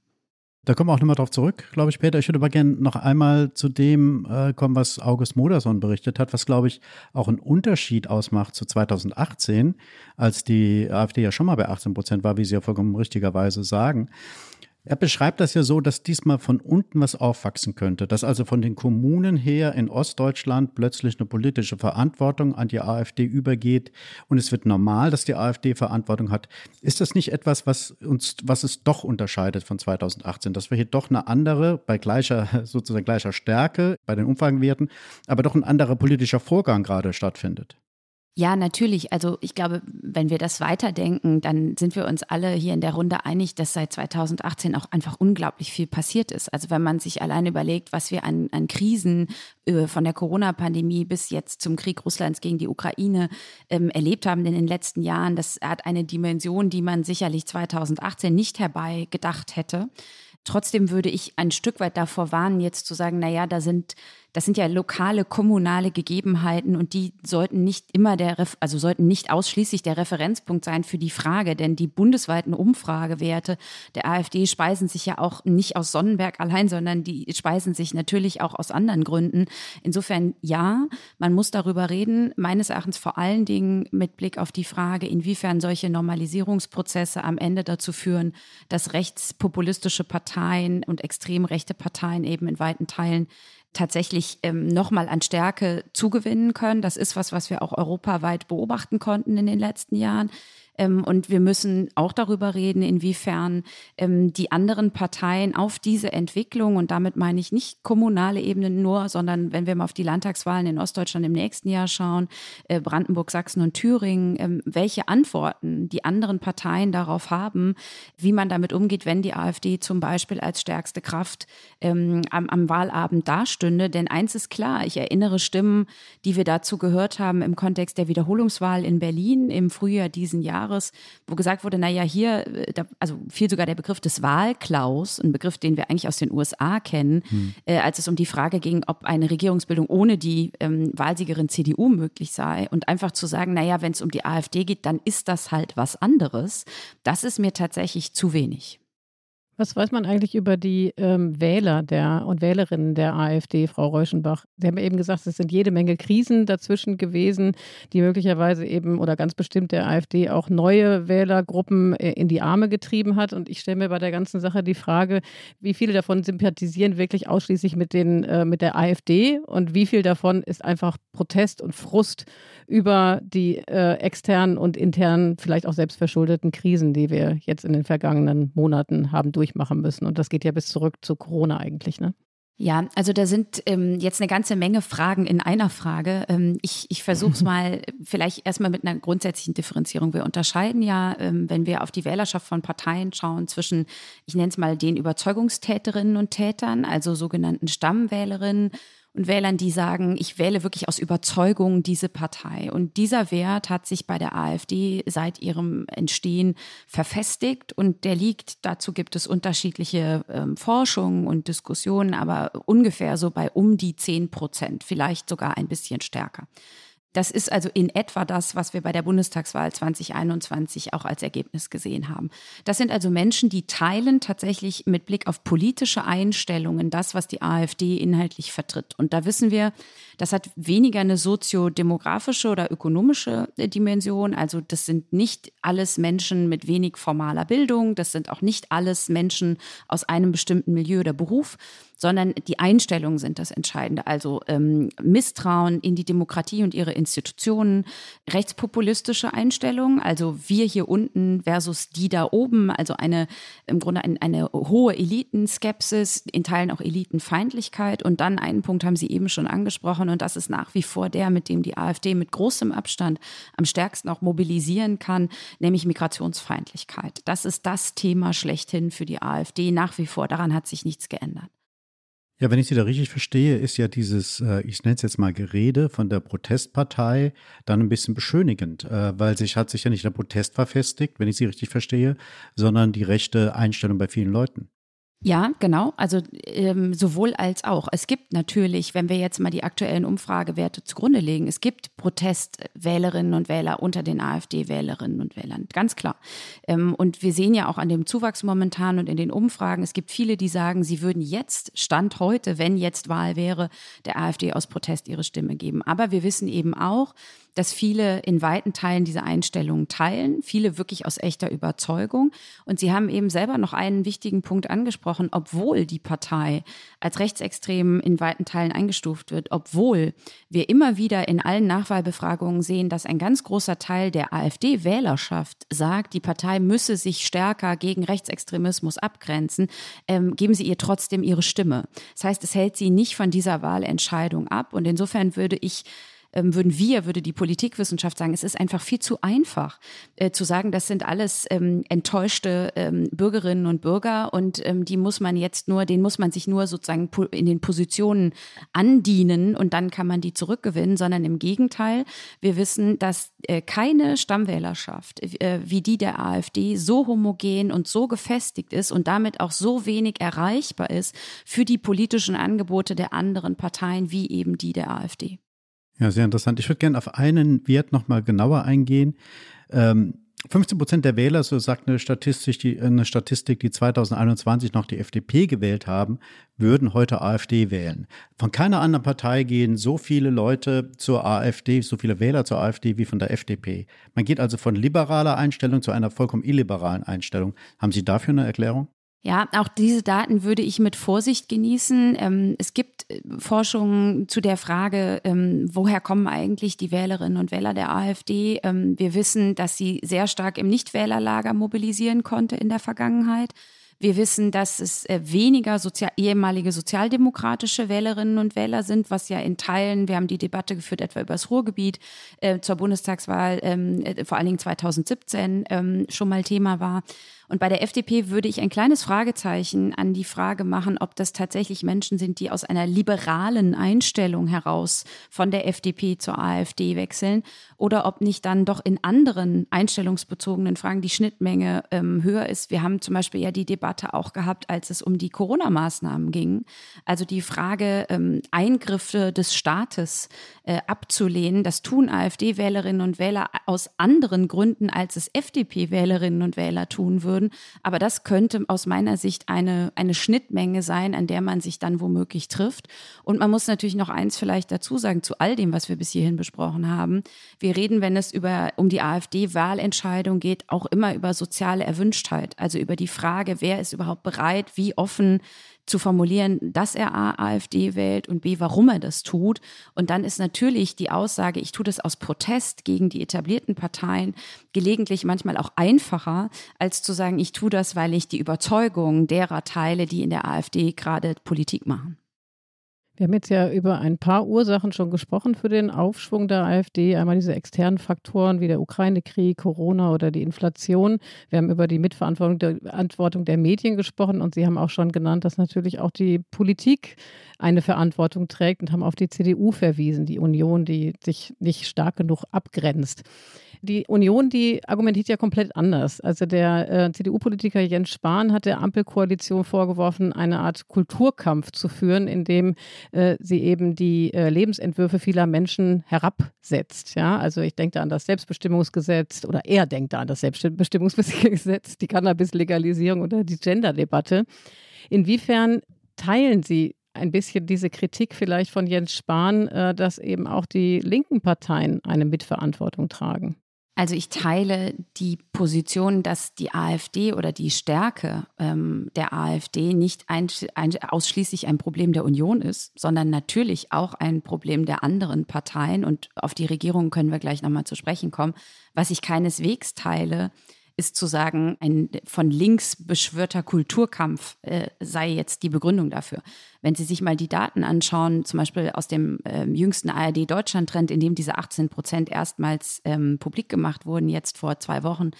Da kommen wir auch nochmal drauf zurück, glaube ich, Peter. Ich würde aber gerne noch einmal zu dem äh, kommen, was August Modersohn berichtet hat, was, glaube ich, auch einen Unterschied ausmacht zu 2018, als die AfD ja schon mal bei 18 Prozent war, wie Sie ja vollkommen richtigerweise sagen. Er beschreibt das ja so, dass diesmal von unten was aufwachsen könnte, dass also von den Kommunen her in Ostdeutschland plötzlich eine politische Verantwortung an die AfD übergeht und es wird normal, dass die AfD Verantwortung hat. Ist das nicht etwas, was uns, was es doch unterscheidet von 2018, dass wir hier doch eine andere, bei gleicher, <laughs> sozusagen gleicher Stärke, bei den Umfragenwerten, aber doch ein anderer politischer Vorgang gerade stattfindet? Ja, natürlich. Also ich glaube, wenn wir das weiterdenken, dann sind wir uns alle hier in der Runde einig, dass seit 2018 auch einfach unglaublich viel passiert ist. Also wenn man sich allein überlegt, was wir an, an Krisen äh, von der Corona-Pandemie bis jetzt zum Krieg Russlands gegen die Ukraine ähm, erlebt haben in den letzten Jahren, das hat eine Dimension, die man sicherlich 2018 nicht herbei gedacht hätte. Trotzdem würde ich ein Stück weit davor warnen, jetzt zu sagen, na ja, da sind das sind ja lokale, kommunale Gegebenheiten und die sollten nicht immer der, also sollten nicht ausschließlich der Referenzpunkt sein für die Frage, denn die bundesweiten Umfragewerte der AfD speisen sich ja auch nicht aus Sonnenberg allein, sondern die speisen sich natürlich auch aus anderen Gründen. Insofern ja, man muss darüber reden, meines Erachtens vor allen Dingen mit Blick auf die Frage, inwiefern solche Normalisierungsprozesse am Ende dazu führen, dass rechtspopulistische Parteien und extrem rechte Parteien eben in weiten Teilen tatsächlich ähm, nochmal an Stärke zugewinnen können. Das ist was, was wir auch europaweit beobachten konnten in den letzten Jahren. Ähm, und wir müssen auch darüber reden, inwiefern ähm, die anderen Parteien auf diese Entwicklung, und damit meine ich nicht kommunale Ebene nur, sondern wenn wir mal auf die Landtagswahlen in Ostdeutschland im nächsten Jahr schauen, äh, Brandenburg, Sachsen und Thüringen, ähm, welche Antworten die anderen Parteien darauf haben, wie man damit umgeht, wenn die AfD zum Beispiel als stärkste Kraft ähm, am, am Wahlabend dastünde. Denn eins ist klar, ich erinnere Stimmen, die wir dazu gehört haben im Kontext der Wiederholungswahl in Berlin im Frühjahr diesen Jahres Jahres, wo gesagt wurde, naja, hier, äh, da, also fiel sogar der Begriff des Wahlklaus, ein Begriff, den wir eigentlich aus den USA kennen, hm. äh, als es um die Frage ging, ob eine Regierungsbildung ohne die ähm, Wahlsiegerin CDU möglich sei und einfach zu sagen, naja, wenn es um die AfD geht, dann ist das halt was anderes. Das ist mir tatsächlich zu wenig. Was weiß man eigentlich über die ähm, Wähler der und Wählerinnen der AfD, Frau Reuschenbach? Sie haben eben gesagt, es sind jede Menge Krisen dazwischen gewesen, die möglicherweise eben oder ganz bestimmt der AfD auch neue Wählergruppen äh, in die Arme getrieben hat. Und ich stelle mir bei der ganzen Sache die Frage, wie viele davon sympathisieren wirklich ausschließlich mit, den, äh, mit der AfD und wie viel davon ist einfach Protest und Frust über die äh, externen und internen, vielleicht auch selbstverschuldeten Krisen, die wir jetzt in den vergangenen Monaten haben durch durchmachen müssen. Und das geht ja bis zurück zu Corona eigentlich, ne? Ja, also da sind ähm, jetzt eine ganze Menge Fragen in einer Frage. Ähm, ich ich versuche es <laughs> mal vielleicht erstmal mit einer grundsätzlichen Differenzierung. Wir unterscheiden ja, ähm, wenn wir auf die Wählerschaft von Parteien schauen, zwischen, ich nenne es mal, den Überzeugungstäterinnen und Tätern, also sogenannten Stammwählerinnen und Wählern, die sagen, ich wähle wirklich aus Überzeugung diese Partei. Und dieser Wert hat sich bei der AfD seit ihrem Entstehen verfestigt und der liegt, dazu gibt es unterschiedliche ähm, Forschungen und Diskussionen, aber ungefähr so bei um die 10 Prozent, vielleicht sogar ein bisschen stärker. Das ist also in etwa das, was wir bei der Bundestagswahl 2021 auch als Ergebnis gesehen haben. Das sind also Menschen, die teilen tatsächlich mit Blick auf politische Einstellungen das, was die AfD inhaltlich vertritt. Und da wissen wir, das hat weniger eine soziodemografische oder ökonomische äh, Dimension. Also das sind nicht alles Menschen mit wenig formaler Bildung, das sind auch nicht alles Menschen aus einem bestimmten Milieu oder Beruf, sondern die Einstellungen sind das Entscheidende. Also ähm, Misstrauen in die Demokratie und ihre Institutionen, rechtspopulistische Einstellungen, also wir hier unten versus die da oben, also eine im Grunde eine, eine hohe Elitenskepsis, in Teilen auch Elitenfeindlichkeit. Und dann einen Punkt haben Sie eben schon angesprochen, und das ist nach wie vor der, mit dem die AfD mit großem Abstand am stärksten auch mobilisieren kann, nämlich Migrationsfeindlichkeit. Das ist das Thema schlechthin für die AfD nach wie vor. Daran hat sich nichts geändert. Ja, wenn ich Sie da richtig verstehe, ist ja dieses, äh, ich nenne es jetzt mal Gerede von der Protestpartei dann ein bisschen beschönigend, äh, weil sich hat sich ja nicht der Protest verfestigt, wenn ich Sie richtig verstehe, sondern die rechte Einstellung bei vielen Leuten. Ja, genau. Also ähm, sowohl als auch. Es gibt natürlich, wenn wir jetzt mal die aktuellen Umfragewerte zugrunde legen, es gibt Protestwählerinnen und Wähler unter den AfD-Wählerinnen und Wählern, ganz klar. Ähm, und wir sehen ja auch an dem Zuwachs momentan und in den Umfragen, es gibt viele, die sagen, sie würden jetzt, Stand heute, wenn jetzt Wahl wäre, der AfD aus Protest ihre Stimme geben. Aber wir wissen eben auch, dass viele in weiten Teilen diese Einstellungen teilen, viele wirklich aus echter Überzeugung. Und Sie haben eben selber noch einen wichtigen Punkt angesprochen, obwohl die Partei als rechtsextrem in weiten Teilen eingestuft wird, obwohl wir immer wieder in allen Nachwahlbefragungen sehen, dass ein ganz großer Teil der AfD-Wählerschaft sagt, die Partei müsse sich stärker gegen Rechtsextremismus abgrenzen, ähm, geben Sie ihr trotzdem ihre Stimme. Das heißt, es hält sie nicht von dieser Wahlentscheidung ab. Und insofern würde ich würden wir, würde die Politikwissenschaft sagen, es ist einfach viel zu einfach äh, zu sagen, das sind alles ähm, enttäuschte ähm, Bürgerinnen und Bürger und ähm, die muss man jetzt nur, den muss man sich nur sozusagen in den Positionen andienen und dann kann man die zurückgewinnen, sondern im Gegenteil, wir wissen, dass äh, keine Stammwählerschaft äh, wie die der AfD so homogen und so gefestigt ist und damit auch so wenig erreichbar ist für die politischen Angebote der anderen Parteien wie eben die der AfD. Ja, sehr interessant. Ich würde gerne auf einen Wert nochmal genauer eingehen. Ähm, 15 Prozent der Wähler, so sagt eine Statistik, die, eine Statistik, die 2021 noch die FDP gewählt haben, würden heute AfD wählen. Von keiner anderen Partei gehen so viele Leute zur AfD, so viele Wähler zur AfD wie von der FDP. Man geht also von liberaler Einstellung zu einer vollkommen illiberalen Einstellung. Haben Sie dafür eine Erklärung? Ja, auch diese Daten würde ich mit Vorsicht genießen. Ähm, es gibt äh, Forschungen zu der Frage, ähm, woher kommen eigentlich die Wählerinnen und Wähler der AfD? Ähm, wir wissen, dass sie sehr stark im Nichtwählerlager mobilisieren konnte in der Vergangenheit. Wir wissen, dass es äh, weniger Sozial ehemalige sozialdemokratische Wählerinnen und Wähler sind, was ja in Teilen, wir haben die Debatte geführt etwa über das Ruhrgebiet äh, zur Bundestagswahl, ähm, äh, vor allen Dingen 2017 ähm, schon mal Thema war. Und bei der FDP würde ich ein kleines Fragezeichen an die Frage machen, ob das tatsächlich Menschen sind, die aus einer liberalen Einstellung heraus von der FDP zur AfD wechseln oder ob nicht dann doch in anderen einstellungsbezogenen Fragen die Schnittmenge ähm, höher ist. Wir haben zum Beispiel ja die Debatte auch gehabt, als es um die Corona-Maßnahmen ging. Also die Frage, ähm, Eingriffe des Staates äh, abzulehnen. Das tun AfD-Wählerinnen und Wähler aus anderen Gründen, als es FDP-Wählerinnen und Wähler tun würden. Aber das könnte aus meiner Sicht eine, eine Schnittmenge sein, an der man sich dann womöglich trifft. Und man muss natürlich noch eins vielleicht dazu sagen, zu all dem, was wir bis hierhin besprochen haben. Wir reden, wenn es über, um die AfD-Wahlentscheidung geht, auch immer über soziale Erwünschtheit. Also über die Frage, wer ist überhaupt bereit, wie offen zu formulieren, dass er A, AfD wählt und B, warum er das tut. Und dann ist natürlich die Aussage, ich tue das aus Protest gegen die etablierten Parteien, gelegentlich manchmal auch einfacher, als zu sagen, ich tue das, weil ich die Überzeugung derer teile, die in der AfD gerade Politik machen. Wir haben jetzt ja über ein paar Ursachen schon gesprochen für den Aufschwung der AfD. Einmal diese externen Faktoren wie der Ukraine-Krieg, Corona oder die Inflation. Wir haben über die Mitverantwortung der Medien gesprochen und Sie haben auch schon genannt, dass natürlich auch die Politik eine Verantwortung trägt und haben auf die CDU verwiesen, die Union, die sich nicht stark genug abgrenzt. Die Union, die argumentiert ja komplett anders. Also der äh, CDU-Politiker Jens Spahn hat der Ampelkoalition vorgeworfen, eine Art Kulturkampf zu führen, in dem äh, sie eben die äh, Lebensentwürfe vieler Menschen herabsetzt. Ja, also ich denke da an das Selbstbestimmungsgesetz oder er denkt da an das Selbstbestimmungsgesetz, die Cannabis-Legalisierung oder die Gender-Debatte. Inwiefern teilen Sie ein bisschen diese Kritik vielleicht von Jens Spahn, äh, dass eben auch die linken Parteien eine Mitverantwortung tragen? Also ich teile die Position, dass die AfD oder die Stärke ähm, der AfD nicht ein, ein, ausschließlich ein Problem der Union ist, sondern natürlich auch ein Problem der anderen Parteien. Und auf die Regierung können wir gleich nochmal zu sprechen kommen. Was ich keineswegs teile, ist zu sagen, ein von links beschwörter Kulturkampf äh, sei jetzt die Begründung dafür. Wenn Sie sich mal die Daten anschauen, zum Beispiel aus dem äh, jüngsten ARD-Deutschland-Trend, in dem diese 18 Prozent erstmals ähm, publik gemacht wurden, jetzt vor zwei Wochen,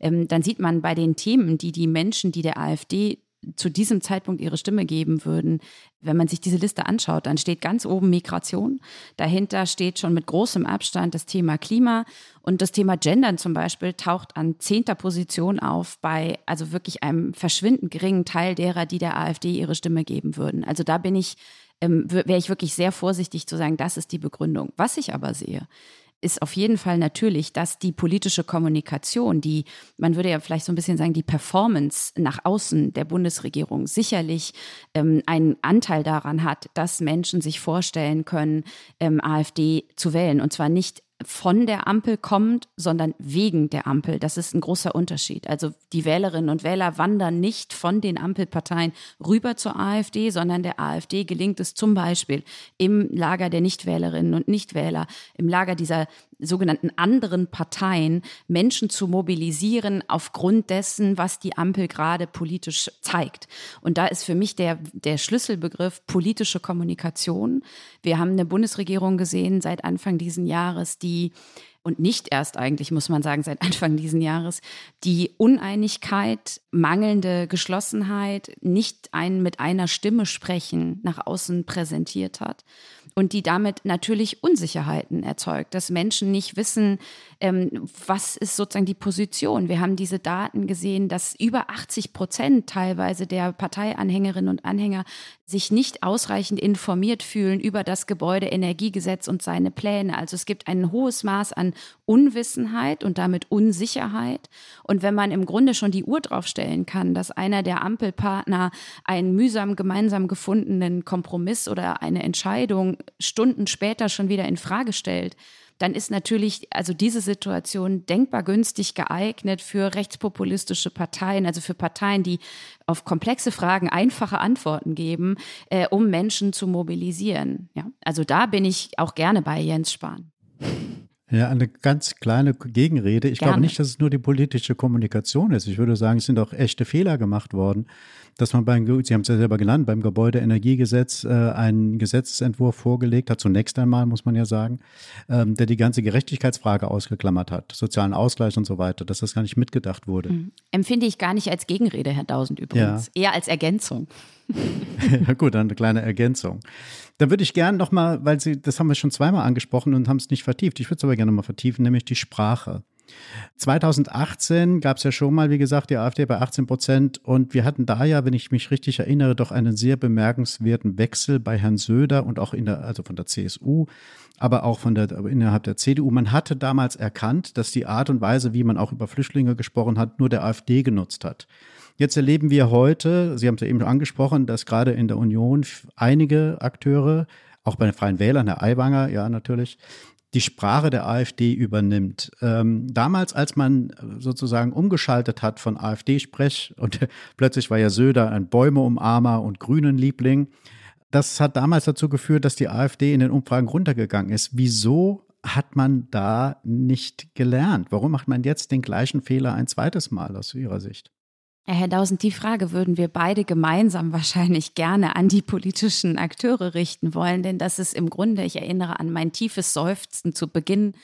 ähm, dann sieht man bei den Themen, die die Menschen, die der AfD zu diesem Zeitpunkt ihre Stimme geben würden. Wenn man sich diese Liste anschaut, dann steht ganz oben Migration. Dahinter steht schon mit großem Abstand das Thema Klima und das Thema Gendern zum Beispiel taucht an zehnter Position auf bei also wirklich einem verschwindend geringen Teil derer, die der AfD ihre Stimme geben würden. Also da bin ich, ähm, wäre ich wirklich sehr vorsichtig zu sagen, das ist die Begründung. Was ich aber sehe, ist auf jeden Fall natürlich, dass die politische Kommunikation, die, man würde ja vielleicht so ein bisschen sagen, die Performance nach außen der Bundesregierung sicherlich ähm, einen Anteil daran hat, dass Menschen sich vorstellen können, ähm, AfD zu wählen. Und zwar nicht von der Ampel kommt, sondern wegen der Ampel. Das ist ein großer Unterschied. Also die Wählerinnen und Wähler wandern nicht von den Ampelparteien rüber zur AfD, sondern der AfD gelingt es zum Beispiel im Lager der Nichtwählerinnen und Nichtwähler, im Lager dieser sogenannten anderen Parteien Menschen zu mobilisieren aufgrund dessen, was die Ampel gerade politisch zeigt. Und da ist für mich der, der Schlüsselbegriff politische Kommunikation. Wir haben eine Bundesregierung gesehen seit Anfang diesen Jahres, die und nicht erst eigentlich, muss man sagen, seit Anfang diesen Jahres, die Uneinigkeit, mangelnde Geschlossenheit, nicht ein mit einer Stimme sprechen nach außen präsentiert hat und die damit natürlich Unsicherheiten erzeugt, dass Menschen nicht wissen, ähm, was ist sozusagen die Position. Wir haben diese Daten gesehen, dass über 80 Prozent teilweise der Parteianhängerinnen und Anhänger sich nicht ausreichend informiert fühlen über das Gebäudeenergiegesetz und seine Pläne. Also es gibt ein hohes Maß an Unwissenheit und damit Unsicherheit. Und wenn man im Grunde schon die Uhr draufstellen kann, dass einer der Ampelpartner einen mühsam gemeinsam gefundenen Kompromiss oder eine Entscheidung Stunden später schon wieder in Frage stellt, dann ist natürlich also diese Situation denkbar günstig geeignet für rechtspopulistische Parteien, also für Parteien, die auf komplexe Fragen einfache Antworten geben, äh, um Menschen zu mobilisieren. Ja, also da bin ich auch gerne bei Jens Spahn. Ja, eine ganz kleine Gegenrede. Ich Gerne. glaube nicht, dass es nur die politische Kommunikation ist. Ich würde sagen, es sind auch echte Fehler gemacht worden, dass man beim, Sie haben es ja selber genannt, beim Gebäudeenergiegesetz äh, einen Gesetzentwurf vorgelegt hat, zunächst einmal, muss man ja sagen, ähm, der die ganze Gerechtigkeitsfrage ausgeklammert hat, sozialen Ausgleich und so weiter, dass das gar nicht mitgedacht wurde. Mhm. Empfinde ich gar nicht als Gegenrede, Herr Dausend übrigens, ja. eher als Ergänzung. <laughs> ja, gut, dann eine kleine Ergänzung. Dann würde ich gerne nochmal, weil Sie, das haben wir schon zweimal angesprochen und haben es nicht vertieft. Ich würde es aber gerne nochmal vertiefen, nämlich die Sprache. 2018 gab es ja schon mal, wie gesagt, die AfD bei 18 Prozent. Und wir hatten da ja, wenn ich mich richtig erinnere, doch einen sehr bemerkenswerten Wechsel bei Herrn Söder und auch in der, also von der CSU, aber auch von der, innerhalb der CDU. Man hatte damals erkannt, dass die Art und Weise, wie man auch über Flüchtlinge gesprochen hat, nur der AfD genutzt hat. Jetzt erleben wir heute, Sie haben es ja eben schon angesprochen, dass gerade in der Union einige Akteure, auch bei den Freien Wählern, Herr Aiwanger, ja natürlich, die Sprache der AfD übernimmt. Ähm, damals, als man sozusagen umgeschaltet hat von AfD-Sprech <laughs> und plötzlich war ja Söder ein Bäume-Umarmer und Grünen-Liebling, das hat damals dazu geführt, dass die AfD in den Umfragen runtergegangen ist. Wieso hat man da nicht gelernt? Warum macht man jetzt den gleichen Fehler ein zweites Mal aus Ihrer Sicht? Herr Dausend, die Frage würden wir beide gemeinsam wahrscheinlich gerne an die politischen Akteure richten wollen, denn das ist im Grunde, ich erinnere an mein tiefes Seufzen zu Beginn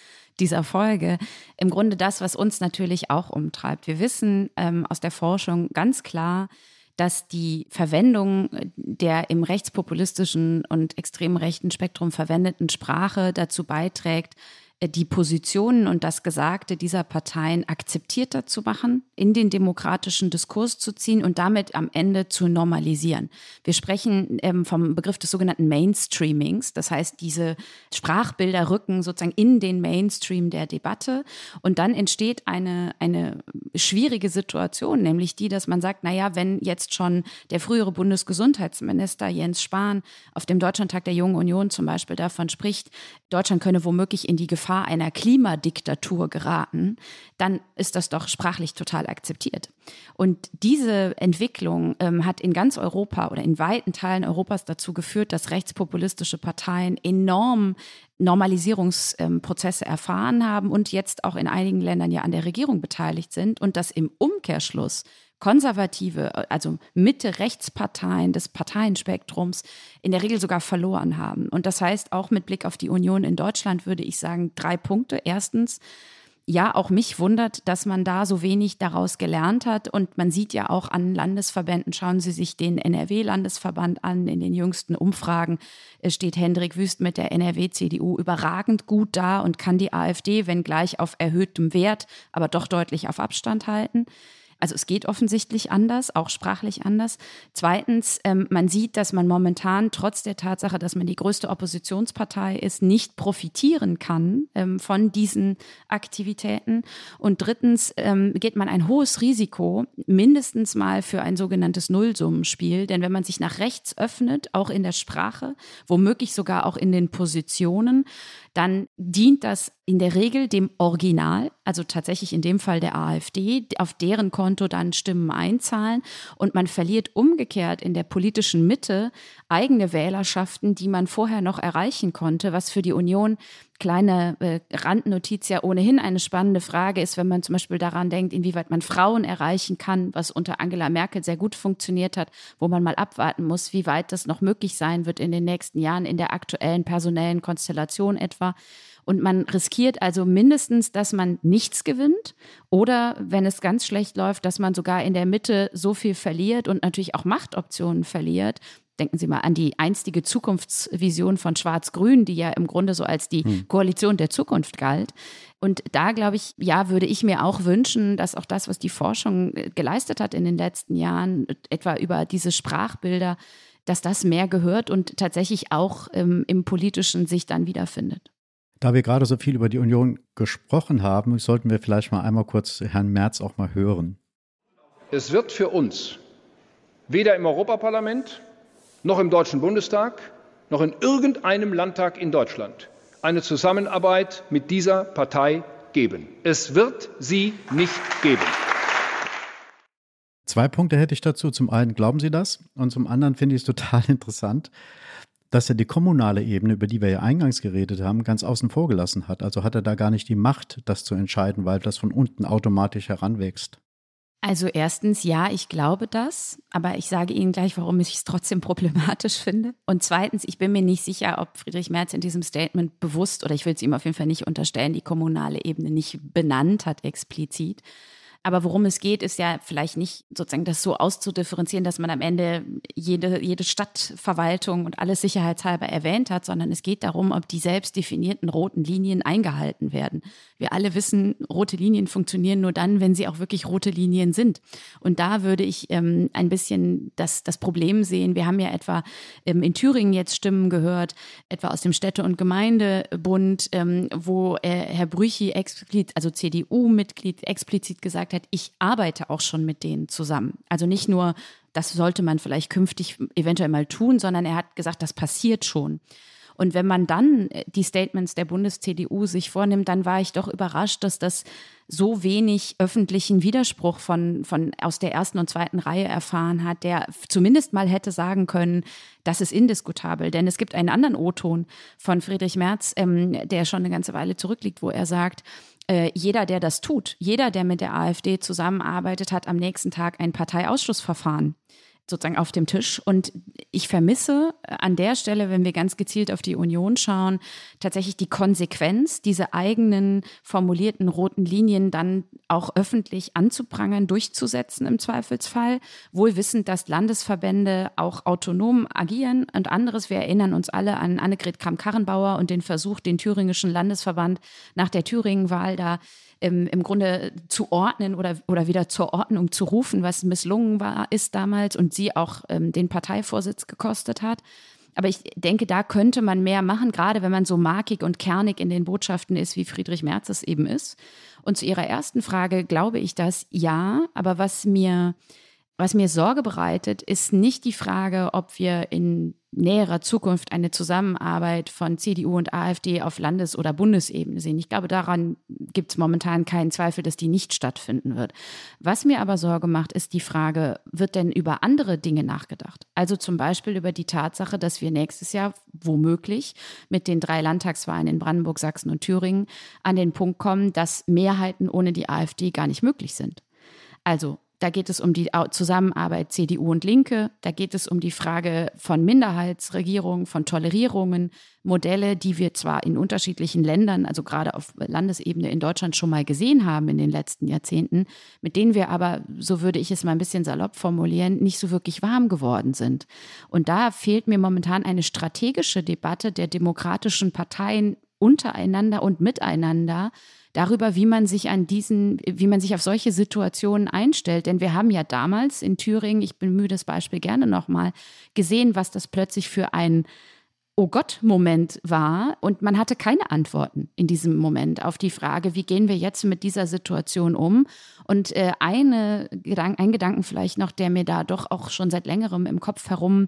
dieser Folge, im Grunde das, was uns natürlich auch umtreibt. Wir wissen ähm, aus der Forschung ganz klar, dass die Verwendung der im rechtspopulistischen und extrem rechten Spektrum verwendeten Sprache dazu beiträgt, die Positionen und das Gesagte dieser Parteien akzeptierter zu machen, in den demokratischen Diskurs zu ziehen und damit am Ende zu normalisieren. Wir sprechen ähm, vom Begriff des sogenannten Mainstreamings, das heißt, diese Sprachbilder rücken sozusagen in den Mainstream der Debatte und dann entsteht eine, eine schwierige Situation, nämlich die, dass man sagt, naja, wenn jetzt schon der frühere Bundesgesundheitsminister Jens Spahn auf dem Deutschlandtag der Jungen Union zum Beispiel davon spricht, Deutschland könne womöglich in die Gefahr Gefahr einer Klimadiktatur geraten, dann ist das doch sprachlich total akzeptiert. Und diese Entwicklung ähm, hat in ganz Europa oder in weiten Teilen Europas dazu geführt, dass rechtspopulistische Parteien enorm Normalisierungsprozesse ähm, erfahren haben und jetzt auch in einigen Ländern ja an der Regierung beteiligt sind und dass im Umkehrschluss konservative, also Mitte-Rechtsparteien des Parteienspektrums in der Regel sogar verloren haben. Und das heißt, auch mit Blick auf die Union in Deutschland würde ich sagen, drei Punkte. Erstens, ja, auch mich wundert, dass man da so wenig daraus gelernt hat. Und man sieht ja auch an Landesverbänden, schauen Sie sich den NRW-Landesverband an. In den jüngsten Umfragen steht Hendrik Wüst mit der NRW-CDU überragend gut da und kann die AfD, wenn gleich auf erhöhtem Wert, aber doch deutlich auf Abstand halten. Also es geht offensichtlich anders, auch sprachlich anders. Zweitens, ähm, man sieht, dass man momentan trotz der Tatsache, dass man die größte Oppositionspartei ist, nicht profitieren kann ähm, von diesen Aktivitäten. Und drittens ähm, geht man ein hohes Risiko, mindestens mal für ein sogenanntes Nullsummenspiel. Denn wenn man sich nach rechts öffnet, auch in der Sprache, womöglich sogar auch in den Positionen, dann dient das in der Regel dem Original, also tatsächlich in dem Fall der AfD, auf deren Konto dann Stimmen einzahlen. Und man verliert umgekehrt in der politischen Mitte eigene Wählerschaften, die man vorher noch erreichen konnte, was für die Union kleine äh, Randnotiz ja ohnehin eine spannende Frage ist, wenn man zum Beispiel daran denkt, inwieweit man Frauen erreichen kann, was unter Angela Merkel sehr gut funktioniert hat, wo man mal abwarten muss, wie weit das noch möglich sein wird in den nächsten Jahren in der aktuellen personellen Konstellation etwa. Und man riskiert also mindestens, dass man nichts gewinnt oder, wenn es ganz schlecht läuft, dass man sogar in der Mitte so viel verliert und natürlich auch Machtoptionen verliert, Denken Sie mal an die einstige Zukunftsvision von Schwarz-Grün, die ja im Grunde so als die hm. Koalition der Zukunft galt. Und da glaube ich, ja, würde ich mir auch wünschen, dass auch das, was die Forschung äh, geleistet hat in den letzten Jahren, etwa über diese Sprachbilder, dass das mehr gehört und tatsächlich auch ähm, im politischen sich dann wiederfindet. Da wir gerade so viel über die Union gesprochen haben, sollten wir vielleicht mal einmal kurz Herrn Merz auch mal hören. Es wird für uns weder im Europaparlament noch im Deutschen Bundestag, noch in irgendeinem Landtag in Deutschland eine Zusammenarbeit mit dieser Partei geben. Es wird sie nicht geben. Zwei Punkte hätte ich dazu. Zum einen glauben Sie das und zum anderen finde ich es total <laughs> interessant, dass er die kommunale Ebene, über die wir ja eingangs geredet haben, ganz außen vor gelassen hat. Also hat er da gar nicht die Macht, das zu entscheiden, weil das von unten automatisch heranwächst. Also erstens, ja, ich glaube das, aber ich sage Ihnen gleich, warum ich es trotzdem problematisch finde. Und zweitens, ich bin mir nicht sicher, ob Friedrich Merz in diesem Statement bewusst, oder ich will es ihm auf jeden Fall nicht unterstellen, die kommunale Ebene nicht benannt hat explizit. Aber worum es geht, ist ja vielleicht nicht sozusagen das so auszudifferenzieren, dass man am Ende jede, jede Stadtverwaltung und alles sicherheitshalber erwähnt hat, sondern es geht darum, ob die selbst definierten roten Linien eingehalten werden. Wir alle wissen, rote Linien funktionieren nur dann, wenn sie auch wirklich rote Linien sind. Und da würde ich ähm, ein bisschen das, das Problem sehen. Wir haben ja etwa ähm, in Thüringen jetzt Stimmen gehört, etwa aus dem Städte- und Gemeindebund, ähm, wo äh, Herr Brüchi explizit, also CDU-Mitglied, explizit gesagt gesagt hat, ich arbeite auch schon mit denen zusammen. Also nicht nur, das sollte man vielleicht künftig eventuell mal tun, sondern er hat gesagt, das passiert schon. Und wenn man dann äh, die Statements der Bundes-CDU sich vornimmt, dann war ich doch überrascht, dass das so wenig öffentlichen Widerspruch von, von aus der ersten und zweiten Reihe erfahren hat, der zumindest mal hätte sagen können, das ist indiskutabel. Denn es gibt einen anderen O-Ton von Friedrich Merz, ähm, der schon eine ganze Weile zurückliegt, wo er sagt, äh, jeder, der das tut, jeder, der mit der AfD zusammenarbeitet, hat am nächsten Tag ein Parteiausschussverfahren sozusagen auf dem Tisch. Und ich vermisse an der Stelle, wenn wir ganz gezielt auf die Union schauen, tatsächlich die Konsequenz, diese eigenen formulierten roten Linien dann auch öffentlich anzuprangern, durchzusetzen im Zweifelsfall. Wohl wissend, dass Landesverbände auch autonom agieren und anderes. Wir erinnern uns alle an Annegret Kramp-Karrenbauer und den Versuch, den thüringischen Landesverband nach der Thüringen-Wahl da im, im Grunde zu ordnen oder, oder wieder zur Ordnung zu rufen, was misslungen war, ist damals und sie auch ähm, den Parteivorsitz gekostet hat. Aber ich denke, da könnte man mehr machen, gerade wenn man so markig und kernig in den Botschaften ist, wie Friedrich Merz es eben ist. Und zu Ihrer ersten Frage glaube ich das ja, aber was mir was mir Sorge bereitet, ist nicht die Frage, ob wir in näherer Zukunft eine Zusammenarbeit von CDU und AfD auf Landes- oder Bundesebene sehen. Ich glaube, daran gibt es momentan keinen Zweifel, dass die nicht stattfinden wird. Was mir aber Sorge macht, ist die Frage, wird denn über andere Dinge nachgedacht? Also zum Beispiel über die Tatsache, dass wir nächstes Jahr womöglich mit den drei Landtagswahlen in Brandenburg, Sachsen und Thüringen an den Punkt kommen, dass Mehrheiten ohne die AfD gar nicht möglich sind. Also da geht es um die Zusammenarbeit CDU und Linke. Da geht es um die Frage von Minderheitsregierungen, von Tolerierungen, Modelle, die wir zwar in unterschiedlichen Ländern, also gerade auf Landesebene in Deutschland schon mal gesehen haben in den letzten Jahrzehnten, mit denen wir aber, so würde ich es mal ein bisschen salopp formulieren, nicht so wirklich warm geworden sind. Und da fehlt mir momentan eine strategische Debatte der demokratischen Parteien untereinander und miteinander darüber, wie man sich an diesen, wie man sich auf solche Situationen einstellt. Denn wir haben ja damals in Thüringen, ich bemühe das Beispiel gerne nochmal, gesehen, was das plötzlich für ein Oh Gott-Moment war und man hatte keine Antworten in diesem Moment auf die Frage, wie gehen wir jetzt mit dieser Situation um? Und äh, eine, ein Gedanken vielleicht noch, der mir da doch auch schon seit längerem im Kopf herum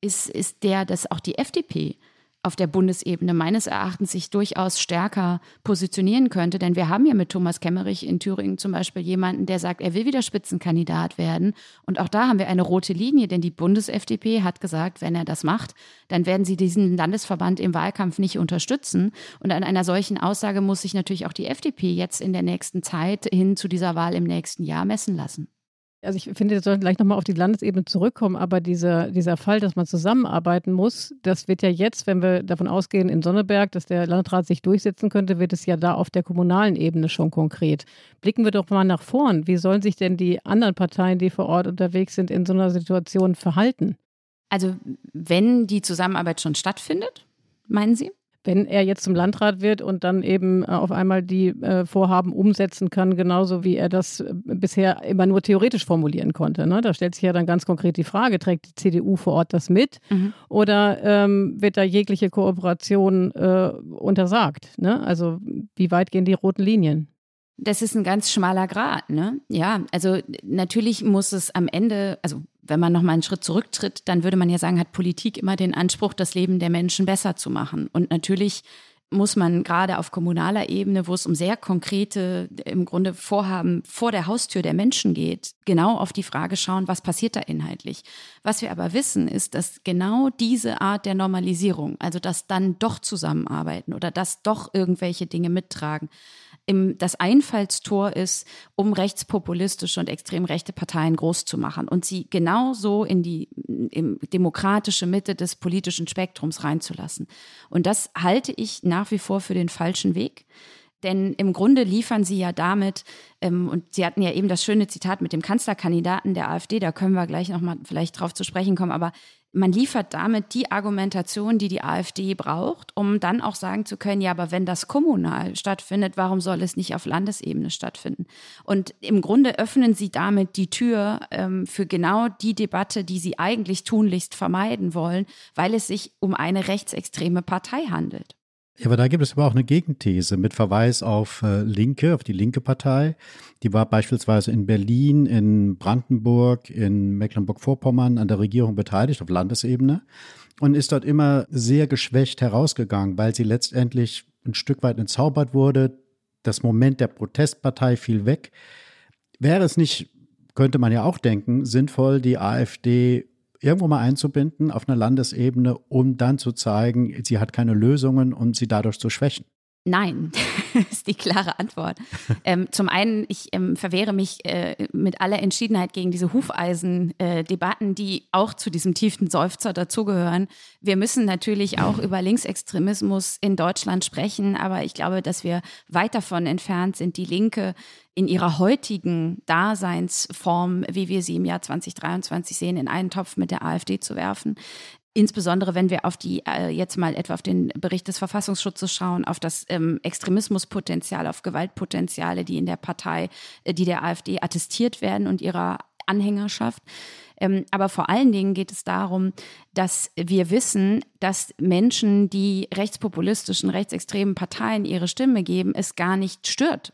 ist, ist der, dass auch die FDP auf der Bundesebene meines Erachtens sich durchaus stärker positionieren könnte. Denn wir haben ja mit Thomas Kemmerich in Thüringen zum Beispiel jemanden, der sagt, er will wieder Spitzenkandidat werden. Und auch da haben wir eine rote Linie, denn die Bundes-FDP hat gesagt, wenn er das macht, dann werden sie diesen Landesverband im Wahlkampf nicht unterstützen. Und an einer solchen Aussage muss sich natürlich auch die FDP jetzt in der nächsten Zeit hin zu dieser Wahl im nächsten Jahr messen lassen. Also ich finde, wir sollten gleich nochmal auf die Landesebene zurückkommen, aber dieser, dieser Fall, dass man zusammenarbeiten muss, das wird ja jetzt, wenn wir davon ausgehen, in Sonneberg, dass der Landrat sich durchsetzen könnte, wird es ja da auf der kommunalen Ebene schon konkret. Blicken wir doch mal nach vorn. Wie sollen sich denn die anderen Parteien, die vor Ort unterwegs sind, in so einer Situation verhalten? Also wenn die Zusammenarbeit schon stattfindet, meinen Sie? Wenn er jetzt zum Landrat wird und dann eben äh, auf einmal die äh, Vorhaben umsetzen kann, genauso wie er das äh, bisher immer nur theoretisch formulieren konnte. Ne? Da stellt sich ja dann ganz konkret die Frage, trägt die CDU vor Ort das mit mhm. oder ähm, wird da jegliche Kooperation äh, untersagt? Ne? Also wie weit gehen die roten Linien? Das ist ein ganz schmaler Grad, ne? Ja, also natürlich muss es am Ende, also wenn man noch mal einen Schritt zurücktritt, dann würde man ja sagen, hat Politik immer den Anspruch, das Leben der Menschen besser zu machen. Und natürlich muss man gerade auf kommunaler Ebene, wo es um sehr konkrete, im Grunde Vorhaben vor der Haustür der Menschen geht, genau auf die Frage schauen, was passiert da inhaltlich. Was wir aber wissen, ist, dass genau diese Art der Normalisierung, also das dann doch zusammenarbeiten oder das doch irgendwelche Dinge mittragen, im, das Einfallstor ist, um rechtspopulistische und extrem rechte Parteien groß zu machen und sie genauso in die in demokratische Mitte des politischen Spektrums reinzulassen. Und das halte ich nach wie vor für den falschen Weg. Denn im Grunde liefern sie ja damit, ähm, und Sie hatten ja eben das schöne Zitat mit dem Kanzlerkandidaten der AfD, da können wir gleich nochmal vielleicht drauf zu sprechen kommen, aber man liefert damit die Argumentation, die die AfD braucht, um dann auch sagen zu können, ja, aber wenn das kommunal stattfindet, warum soll es nicht auf Landesebene stattfinden? Und im Grunde öffnen sie damit die Tür ähm, für genau die Debatte, die sie eigentlich tunlichst vermeiden wollen, weil es sich um eine rechtsextreme Partei handelt. Ja, aber da gibt es aber auch eine Gegenthese mit Verweis auf äh, Linke, auf die linke Partei. Die war beispielsweise in Berlin, in Brandenburg, in Mecklenburg-Vorpommern an der Regierung beteiligt auf Landesebene und ist dort immer sehr geschwächt herausgegangen, weil sie letztendlich ein Stück weit entzaubert wurde. Das Moment der Protestpartei fiel weg. Wäre es nicht, könnte man ja auch denken, sinnvoll, die AfD irgendwo mal einzubinden auf einer Landesebene, um dann zu zeigen, sie hat keine Lösungen und sie dadurch zu schwächen? Nein, <laughs> ist die klare Antwort. <laughs> Ähm, zum einen, ich ähm, verwehre mich äh, mit aller Entschiedenheit gegen diese Hufeisen-Debatten, äh, die auch zu diesem tiefen Seufzer dazugehören. Wir müssen natürlich auch über Linksextremismus in Deutschland sprechen, aber ich glaube, dass wir weit davon entfernt sind, die Linke in ihrer heutigen Daseinsform, wie wir sie im Jahr 2023 sehen, in einen Topf mit der AfD zu werfen. Insbesondere wenn wir auf die, äh, jetzt mal etwa auf den Bericht des Verfassungsschutzes schauen, auf das ähm, Extremismuspotenzial, auf Gewaltpotenziale, die in der Partei, äh, die der AfD attestiert werden und ihrer Anhängerschaft. Ähm, aber vor allen Dingen geht es darum, dass wir wissen, dass Menschen, die rechtspopulistischen, rechtsextremen Parteien ihre Stimme geben, es gar nicht stört,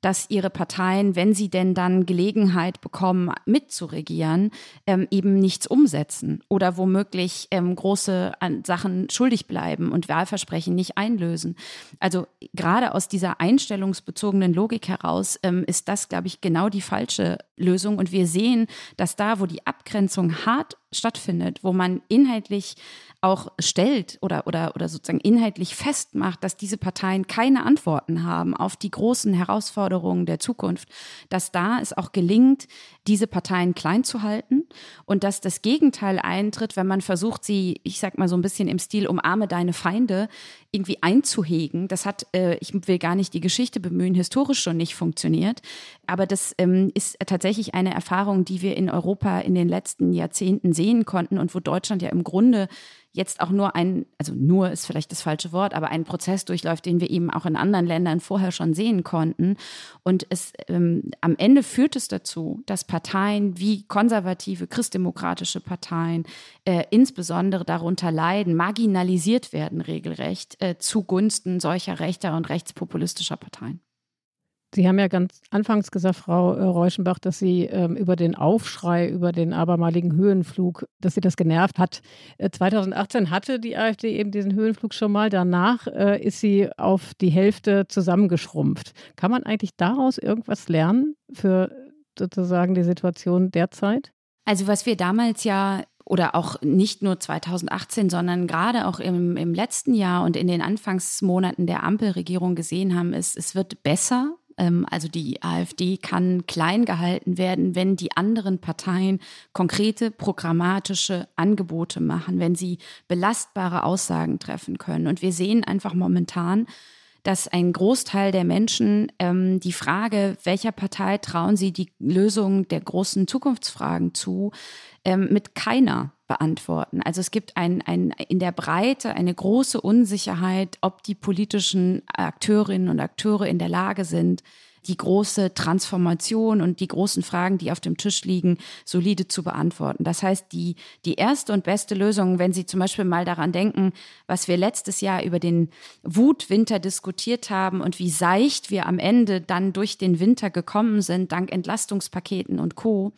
dass ihre Parteien, wenn sie denn dann Gelegenheit bekommen, mitzuregieren, ähm, eben nichts umsetzen oder womöglich ähm, große Sachen schuldig bleiben und Wahlversprechen nicht einlösen. Also gerade aus dieser einstellungsbezogenen Logik heraus ähm, ist das, glaube ich, genau die falsche Lösung. Und wir sehen, dass da, wo die Abgrenzung hart stattfindet, wo man inhaltlich auch stellt oder, oder, oder sozusagen inhaltlich festmacht, dass diese Parteien keine Antworten haben auf die großen Herausforderungen der Zukunft, dass da es auch gelingt, diese Parteien klein zu halten und dass das Gegenteil eintritt, wenn man versucht, sie, ich sag mal so ein bisschen im Stil umarme deine Feinde, irgendwie einzuhegen. Das hat, äh, ich will gar nicht die Geschichte bemühen, historisch schon nicht funktioniert. Aber das ähm, ist tatsächlich eine Erfahrung, die wir in Europa in den letzten Jahrzehnten sehen konnten und wo Deutschland ja im Grunde jetzt auch nur ein, also nur ist vielleicht das falsche Wort, aber einen Prozess durchläuft, den wir eben auch in anderen Ländern vorher schon sehen konnten. Und es ähm, am Ende führt es dazu, dass Parteien wie konservative, christdemokratische Parteien äh, insbesondere darunter leiden, marginalisiert werden regelrecht äh, zugunsten solcher rechter und rechtspopulistischer Parteien. Sie haben ja ganz anfangs gesagt, Frau äh, Reuschenbach, dass Sie ähm, über den Aufschrei, über den abermaligen Höhenflug, dass Sie das genervt hat. Äh, 2018 hatte die AfD eben diesen Höhenflug schon mal. Danach äh, ist sie auf die Hälfte zusammengeschrumpft. Kann man eigentlich daraus irgendwas lernen für sozusagen die Situation derzeit? Also was wir damals ja oder auch nicht nur 2018, sondern gerade auch im, im letzten Jahr und in den Anfangsmonaten der Ampelregierung gesehen haben, ist, es wird besser also die AfD kann klein gehalten werden, wenn die anderen Parteien konkrete programmatische Angebote machen, wenn sie belastbare Aussagen treffen können. Und wir sehen einfach momentan, dass ein Großteil der Menschen ähm, die Frage, welcher Partei trauen sie die Lösung der großen Zukunftsfragen zu, ähm, mit keiner beantworten. Also es gibt ein, ein, in der Breite eine große Unsicherheit, ob die politischen Akteurinnen und Akteure in der Lage sind, die große Transformation und die großen Fragen, die auf dem Tisch liegen, solide zu beantworten. Das heißt, die, die erste und beste Lösung, wenn Sie zum Beispiel mal daran denken, was wir letztes Jahr über den Wutwinter diskutiert haben und wie seicht wir am Ende dann durch den Winter gekommen sind, dank Entlastungspaketen und Co.,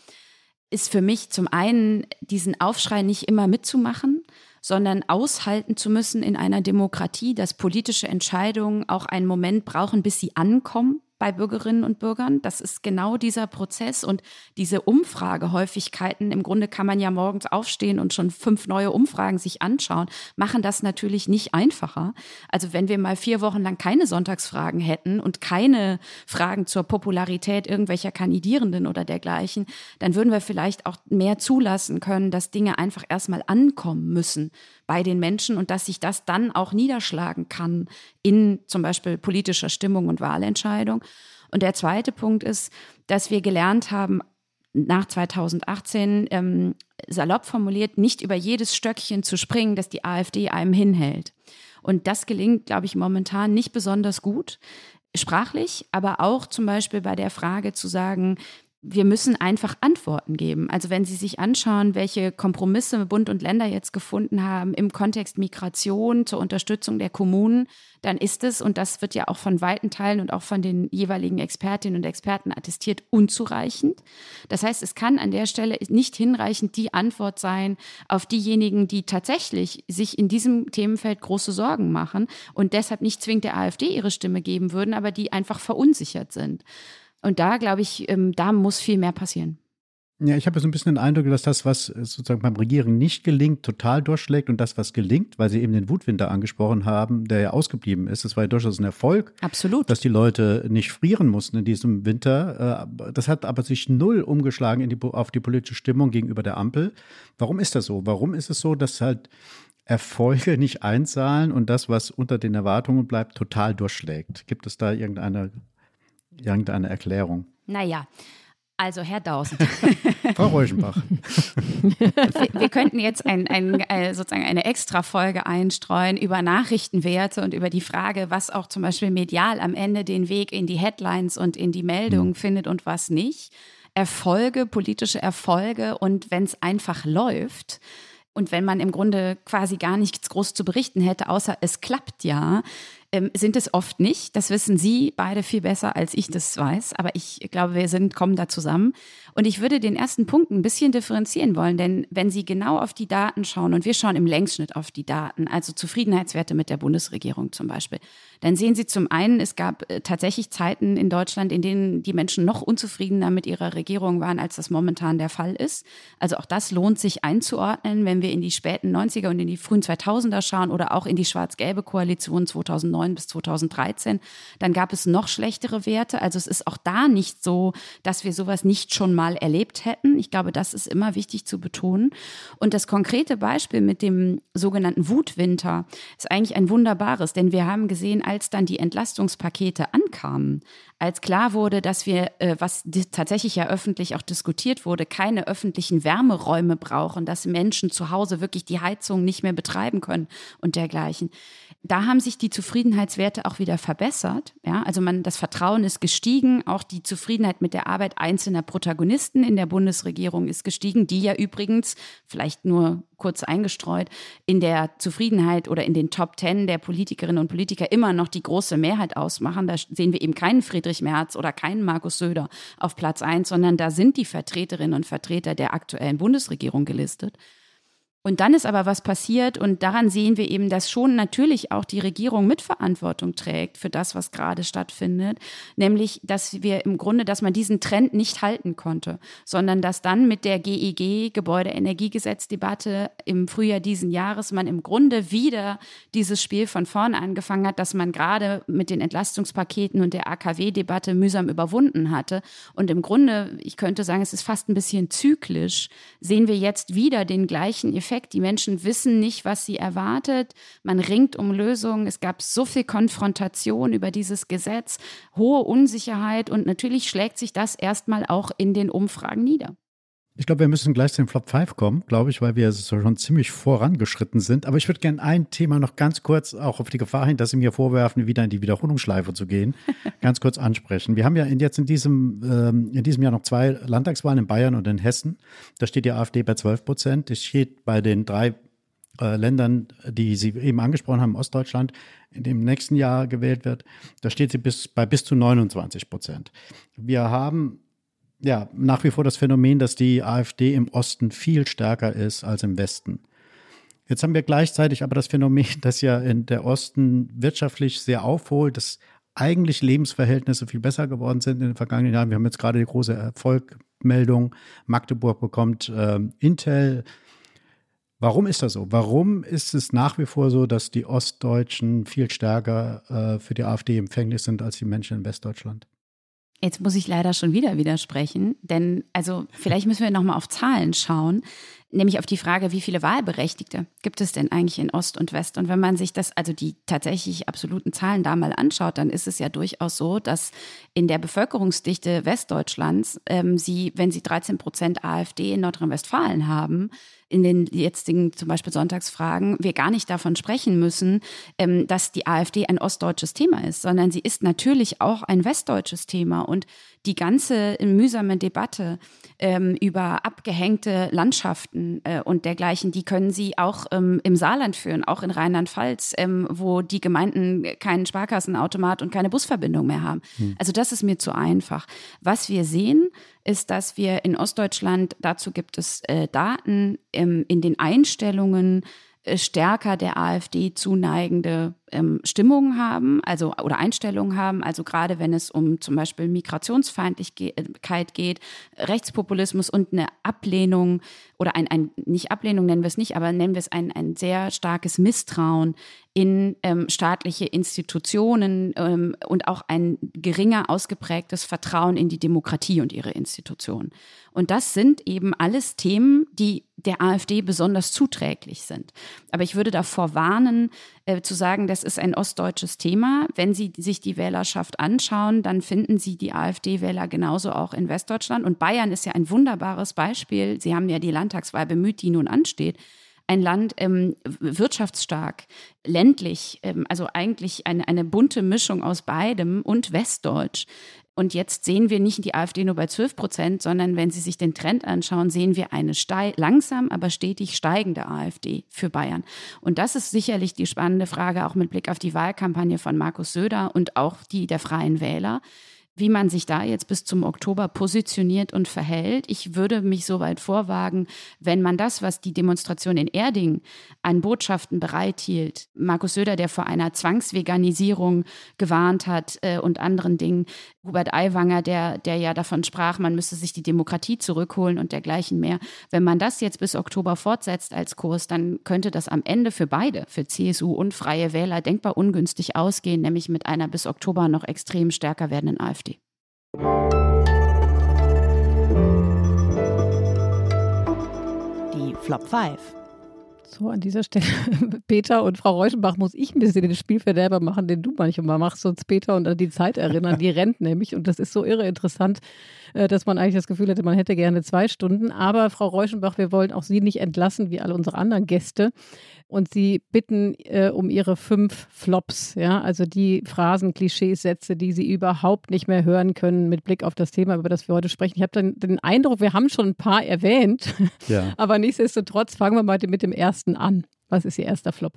ist für mich zum einen diesen Aufschrei nicht immer mitzumachen, sondern aushalten zu müssen in einer Demokratie, dass politische Entscheidungen auch einen Moment brauchen, bis sie ankommen bei Bürgerinnen und Bürgern. Das ist genau dieser Prozess und diese Umfragehäufigkeiten. Im Grunde kann man ja morgens aufstehen und schon fünf neue Umfragen sich anschauen, machen das natürlich nicht einfacher. Also wenn wir mal vier Wochen lang keine Sonntagsfragen hätten und keine Fragen zur Popularität irgendwelcher Kandidierenden oder dergleichen, dann würden wir vielleicht auch mehr zulassen können, dass Dinge einfach erstmal ankommen müssen bei den Menschen und dass sich das dann auch niederschlagen kann in zum Beispiel politischer Stimmung und Wahlentscheidung. Und der zweite Punkt ist, dass wir gelernt haben, nach 2018 ähm, salopp formuliert, nicht über jedes Stöckchen zu springen, das die AfD einem hinhält. Und das gelingt, glaube ich, momentan nicht besonders gut sprachlich, aber auch zum Beispiel bei der Frage zu sagen, wir müssen einfach Antworten geben. Also wenn Sie sich anschauen, welche Kompromisse Bund und Länder jetzt gefunden haben im Kontext Migration zur Unterstützung der Kommunen, dann ist es, und das wird ja auch von weiten Teilen und auch von den jeweiligen Expertinnen und Experten attestiert, unzureichend. Das heißt, es kann an der Stelle nicht hinreichend die Antwort sein auf diejenigen, die tatsächlich sich in diesem Themenfeld große Sorgen machen und deshalb nicht zwingend der AfD ihre Stimme geben würden, aber die einfach verunsichert sind. Und da glaube ich, ähm, da muss viel mehr passieren. Ja, ich habe so ein bisschen den Eindruck, dass das, was sozusagen beim Regieren nicht gelingt, total durchschlägt und das, was gelingt, weil Sie eben den Wutwinter angesprochen haben, der ja ausgeblieben ist, das war ja durchaus ein Erfolg. Absolut. Dass die Leute nicht frieren mussten in diesem Winter. Äh, das hat aber sich null umgeschlagen die, auf die politische Stimmung gegenüber der Ampel. Warum ist das so? Warum ist es so, dass halt Erfolge nicht einzahlen und das, was unter den Erwartungen bleibt, total durchschlägt? Gibt es da irgendeine irgendeine Erklärung? Naja. Also, Herr Dausend. <laughs> Frau Reuschenbach. wir, wir, könnten jetzt ein, ein, äh, sozusagen eine Extra-Folge einstreuen über Nachrichtenwerte und über die Frage, was auch zum Beispiel medial am Ende den Weg in die Headlines und in die Meldungen hm. findet und was nicht. Erfolge, politische Erfolge und wenn es einfach läuft, und wenn man im Grunde quasi gar nichts groß zu berichten hätte, außer es klappt ja, ähm, sind es oft nicht. Das wissen Sie beide viel besser, als ich das weiß. Aber ich glaube, wir sind, kommen da zusammen. Und ich würde den ersten Punkt ein bisschen differenzieren wollen, denn wenn Sie genau auf die Daten schauen, und wir schauen im Längsschnitt auf die Daten, also Zufriedenheitswerte mit der Bundesregierung zum Beispiel, dann sehen Sie zum einen, es gab äh, tatsächlich Zeiten in Deutschland, in denen die Menschen noch unzufriedener mit ihrer Regierung waren, als das momentan der Fall ist. Also auch das lohnt sich einzuordnen, wenn wir in die späten 90er und in die frühen 2000er schauen oder auch in die schwarz-gelbe Koalition 2009 bis 2013. Dann gab es noch schlechtere Werte. Also es ist auch da nicht so, dass wir sowas nicht schon mal mal erlebt hätten. Ich glaube, das ist immer wichtig zu betonen. Und das konkrete Beispiel mit dem sogenannten Wutwinter ist eigentlich ein wunderbares, denn wir haben gesehen, als dann die Entlastungspakete ankamen, als klar wurde, dass wir, äh, was tatsächlich ja öffentlich auch diskutiert wurde, keine öffentlichen Wärmeräume brauchen, dass Menschen zu Hause wirklich die Heizung nicht mehr betreiben können und dergleichen. Da haben sich die Zufriedenheitswerte auch wieder verbessert. Ja, also man, das Vertrauen ist gestiegen, auch die Zufriedenheit mit der Arbeit einzelner Protagonisten in der Bundesregierung ist gestiegen, die ja übrigens, vielleicht nur kurz eingestreut, in der Zufriedenheit oder in den Top Ten der Politikerinnen und Politiker immer noch die große Mehrheit ausmachen. Da sehen wir eben keinen Friedrich Merz oder keinen Markus Söder auf Platz eins, sondern da sind die Vertreterinnen und Vertreter der aktuellen Bundesregierung gelistet. Und dann ist aber was passiert und daran sehen wir eben, dass schon natürlich auch die Regierung Mitverantwortung trägt für das, was gerade stattfindet, nämlich, dass wir im Grunde, dass man diesen Trend nicht halten konnte, sondern dass dann mit der GEG, Gebäudeenergiegesetzdebatte im Frühjahr diesen Jahres, man im Grunde wieder dieses Spiel von vorne angefangen hat, dass man gerade mit den Entlastungspaketen und der AKW-Debatte mühsam überwunden hatte. Und im Grunde, ich könnte sagen, es ist fast ein bisschen zyklisch, sehen wir jetzt wieder den gleichen Effekt Effekt. Die Menschen wissen nicht, was sie erwartet. Man ringt um Lösungen. Es gab so viel Konfrontation über dieses Gesetz, hohe Unsicherheit und natürlich schlägt sich das erstmal auch in den Umfragen nieder. Ich glaube, wir müssen gleich zu den Flop 5 kommen, glaube ich, weil wir schon ziemlich vorangeschritten sind. Aber ich würde gerne ein Thema noch ganz kurz, auch auf die Gefahr hin, dass Sie mir vorwerfen, wieder in die Wiederholungsschleife zu gehen, <laughs> ganz kurz ansprechen. Wir haben ja jetzt in diesem, ähm, in diesem Jahr noch zwei Landtagswahlen in Bayern und in Hessen. Da steht die AfD bei 12 Prozent. Das steht bei den drei äh, Ländern, die Sie eben angesprochen haben, Ostdeutschland, in dem nächsten Jahr gewählt wird, da steht sie bis, bei bis zu 29 Prozent. Wir haben ja, nach wie vor das Phänomen, dass die AfD im Osten viel stärker ist als im Westen. Jetzt haben wir gleichzeitig aber das Phänomen, <laughs> dass ja in der Osten wirtschaftlich sehr aufholt, dass eigentlich Lebensverhältnisse viel besser geworden sind in den vergangenen Jahren. Wir haben jetzt gerade die große Erfolgmeldung, Magdeburg bekommt äh, Intel. Warum ist das so? Warum ist es nach wie vor so, dass die Ostdeutschen viel stärker äh, für die AfD empfänglich sind als die Menschen in Westdeutschland? Jetzt muss ich leider schon wieder widersprechen, denn also vielleicht müssen wir noch mal auf Zahlen schauen nämlich auf die Frage, wie viele Wahlberechtigte gibt es denn eigentlich in Ost und West? Und wenn man sich das, also die tatsächlich absoluten Zahlen da mal anschaut, dann ist es ja durchaus so, dass in der Bevölkerungsdichte Westdeutschlands ähm, sie, wenn sie 13 Prozent AfD in Nordrhein-Westfalen haben, in den jetzigen zum Beispiel Sonntagsfragen wir gar nicht davon sprechen müssen, ähm, dass die AfD ein ostdeutsches Thema ist, sondern sie ist natürlich auch ein westdeutsches Thema. Und die ganze mühsame Debatte ähm, über abgehängte Landschaften äh, und dergleichen, die können Sie auch ähm, im Saarland führen, auch in Rheinland-Pfalz, ähm, wo die Gemeinden keinen Sparkassenautomat und keine Busverbindung mehr haben. Hm. Also das ist mir zu einfach. Was wir sehen, ist, dass wir in Ostdeutschland, dazu gibt es äh, Daten ähm, in den Einstellungen, stärker der AfD zuneigende ähm, Stimmungen haben, also oder Einstellungen haben, also gerade wenn es um zum Beispiel Migrationsfeindlichkeit geht, Rechtspopulismus und eine Ablehnung oder ein, ein nicht Ablehnung nennen wir es nicht, aber nennen wir es ein, ein sehr starkes Misstrauen in ähm, staatliche Institutionen ähm, und auch ein geringer ausgeprägtes Vertrauen in die Demokratie und ihre Institutionen. Und das sind eben alles Themen, die der AfD besonders zuträglich sind. Aber ich würde davor warnen, äh, zu sagen, das ist ein ostdeutsches Thema. Wenn Sie sich die Wählerschaft anschauen, dann finden Sie die AfD-Wähler genauso auch in Westdeutschland. Und Bayern ist ja ein wunderbares Beispiel. Sie haben ja die Landtagswahl bemüht, die nun ansteht ein Land ähm, wirtschaftsstark, ländlich, ähm, also eigentlich eine, eine bunte Mischung aus beidem und westdeutsch. Und jetzt sehen wir nicht die AfD nur bei 12 Prozent, sondern wenn Sie sich den Trend anschauen, sehen wir eine langsam, aber stetig steigende AfD für Bayern. Und das ist sicherlich die spannende Frage, auch mit Blick auf die Wahlkampagne von Markus Söder und auch die der Freien Wähler wie man sich da jetzt bis zum Oktober positioniert und verhält. Ich würde mich so weit vorwagen, wenn man das, was die Demonstration in Erding an Botschaften bereithielt, Markus Söder, der vor einer Zwangsveganisierung gewarnt hat äh, und anderen Dingen, Hubert Aiwanger, der, der ja davon sprach, man müsse sich die Demokratie zurückholen und dergleichen mehr. Wenn man das jetzt bis Oktober fortsetzt als Kurs, dann könnte das am Ende für beide, für CSU und Freie Wähler, denkbar ungünstig ausgehen, nämlich mit einer bis Oktober noch extrem stärker werdenden AfD. Die Flop 5. So, an dieser Stelle, <laughs> Peter und Frau Reuschenbach, muss ich ein bisschen den Spielverderber machen, den du manchmal machst, sonst Peter und an die Zeit erinnern. Die rennt nämlich und das ist so irre interessant, äh, dass man eigentlich das Gefühl hätte, man hätte gerne zwei Stunden. Aber Frau Reuschenbach, wir wollen auch Sie nicht entlassen, wie alle unsere anderen Gäste und sie bitten äh, um ihre fünf Flops, ja, also die Phrasen, Klischees, Sätze, die sie überhaupt nicht mehr hören können mit Blick auf das Thema, über das wir heute sprechen. Ich habe dann den Eindruck, wir haben schon ein paar erwähnt, ja. <laughs> aber nichtsdestotrotz fangen wir mal mit dem ersten an. Was ist Ihr erster Flop?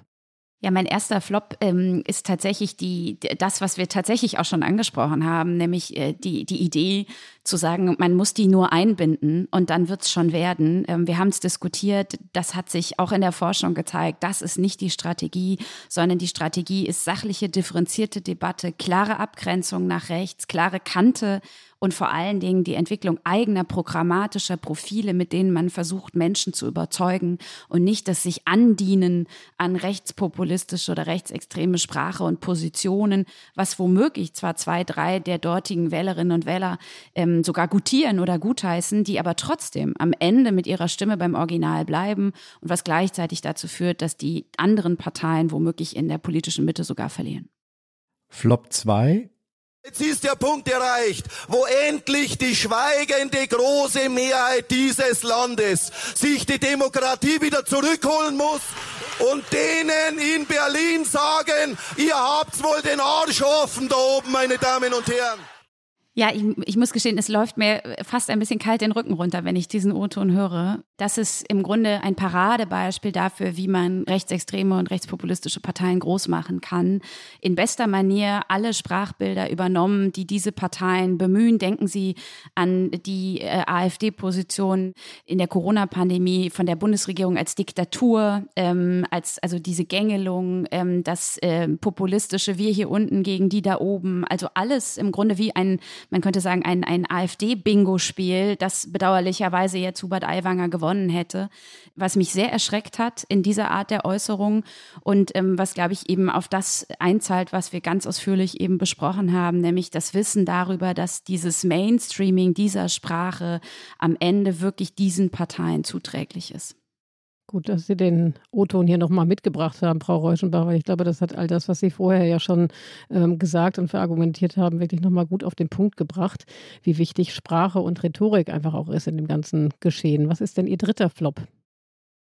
Ja, mein erster Flop ähm, ist tatsächlich die, das, was wir tatsächlich auch schon angesprochen haben, nämlich äh, die, die Idee zu sagen, man muss die nur einbinden und dann wird es schon werden. Ähm, wir haben es diskutiert, das hat sich auch in der Forschung gezeigt, das ist nicht die Strategie, sondern die Strategie ist sachliche, differenzierte Debatte, klare Abgrenzung nach rechts, klare Kante und vor allen Dingen die Entwicklung eigener programmatischer Profile, mit denen man versucht, Menschen zu überzeugen und nicht das sich andienen an rechtspopulistische oder rechtsextreme Sprache und Positionen, was womöglich zwar zwei, drei der dortigen Wählerinnen und Wähler ähm, sogar gutieren oder gutheißen, die aber trotzdem am Ende mit ihrer Stimme beim Original bleiben und was gleichzeitig dazu führt, dass die anderen Parteien womöglich in der politischen Mitte sogar verlieren. Flop 2 Jetzt ist der Punkt erreicht, wo endlich die schweigende große Mehrheit dieses Landes sich die Demokratie wieder zurückholen muss und denen in Berlin sagen, ihr habt wohl den Arsch offen da oben, meine Damen und Herren. Ja, ich, ich, muss gestehen, es läuft mir fast ein bisschen kalt den Rücken runter, wenn ich diesen O-Ton höre. Das ist im Grunde ein Paradebeispiel dafür, wie man rechtsextreme und rechtspopulistische Parteien groß machen kann. In bester Manier alle Sprachbilder übernommen, die diese Parteien bemühen. Denken Sie an die äh, AfD-Position in der Corona-Pandemie von der Bundesregierung als Diktatur, ähm, als also diese Gängelung, ähm, das äh, populistische Wir hier unten gegen die da oben. Also alles im Grunde wie ein man könnte sagen, ein, ein AfD-Bingo-Spiel, das bedauerlicherweise jetzt Hubert Aiwanger gewonnen hätte, was mich sehr erschreckt hat in dieser Art der Äußerung und ähm, was, glaube ich, eben auf das einzahlt, was wir ganz ausführlich eben besprochen haben, nämlich das Wissen darüber, dass dieses Mainstreaming dieser Sprache am Ende wirklich diesen Parteien zuträglich ist. Gut, dass Sie den O-Ton hier nochmal mitgebracht haben, Frau Reuschenbach, weil ich glaube, das hat all das, was Sie vorher ja schon ähm, gesagt und verargumentiert haben, wirklich nochmal gut auf den Punkt gebracht, wie wichtig Sprache und Rhetorik einfach auch ist in dem ganzen Geschehen. Was ist denn Ihr dritter Flop?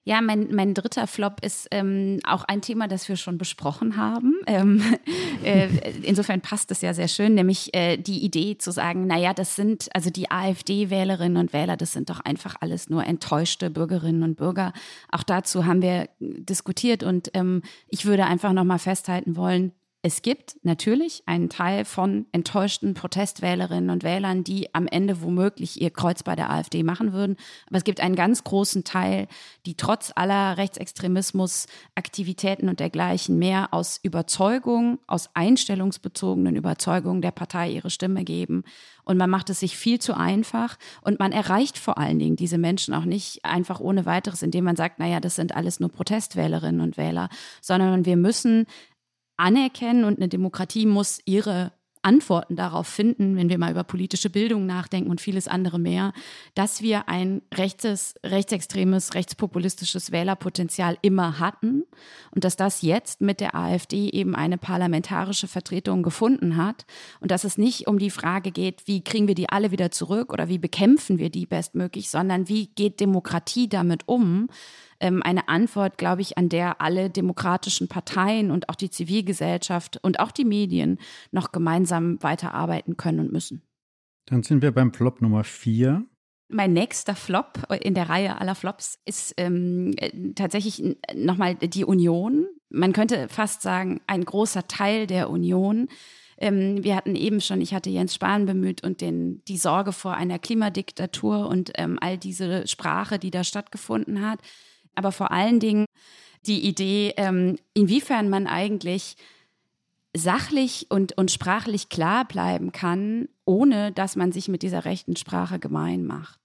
Ja, mein, mein dritter Flop ist ähm, auch ein Thema, das wir schon besprochen haben. Ähm, <laughs> äh, insofern passt es ja sehr schön, nämlich äh, die Idee zu sagen, naja, das sind also die AfD-Wählerinnen und Wähler, das sind doch einfach alles nur enttäuschte Bürgerinnen und Bürger. Auch dazu haben wir diskutiert und ähm, ich würde einfach nochmal festhalten wollen, es gibt natürlich einen Teil von enttäuschten Protestwählerinnen und Wählern, die am Ende womöglich ihr Kreuz bei der AfD machen würden. Aber es gibt einen ganz großen Teil, die trotz aller Rechtsextremismus-Aktivitäten und dergleichen mehr aus Überzeugung, aus einstellungsbezogenen Überzeugungen der Partei ihre Stimme geben. Und man macht es sich viel zu einfach und man erreicht vor allen Dingen diese Menschen auch nicht einfach ohne weiteres, indem man sagt, naja, das sind alles nur Protestwählerinnen und Wähler, sondern wir müssen anerkennen und eine Demokratie muss ihre Antworten darauf finden, wenn wir mal über politische Bildung nachdenken und vieles andere mehr, dass wir ein rechtes, rechtsextremes, rechtspopulistisches Wählerpotenzial immer hatten und dass das jetzt mit der AfD eben eine parlamentarische Vertretung gefunden hat und dass es nicht um die Frage geht, wie kriegen wir die alle wieder zurück oder wie bekämpfen wir die bestmöglich, sondern wie geht Demokratie damit um, eine Antwort, glaube ich, an der alle demokratischen Parteien und auch die Zivilgesellschaft und auch die Medien noch gemeinsam weiterarbeiten können und müssen. Dann sind wir beim Flop Nummer vier. Mein nächster Flop in der Reihe aller Flops ist ähm, tatsächlich nochmal die Union. Man könnte fast sagen, ein großer Teil der Union. Ähm, wir hatten eben schon, ich hatte Jens Spahn bemüht und den, die Sorge vor einer Klimadiktatur und ähm, all diese Sprache, die da stattgefunden hat aber vor allen Dingen die Idee, ähm, inwiefern man eigentlich sachlich und, und sprachlich klar bleiben kann, ohne dass man sich mit dieser rechten Sprache gemein macht.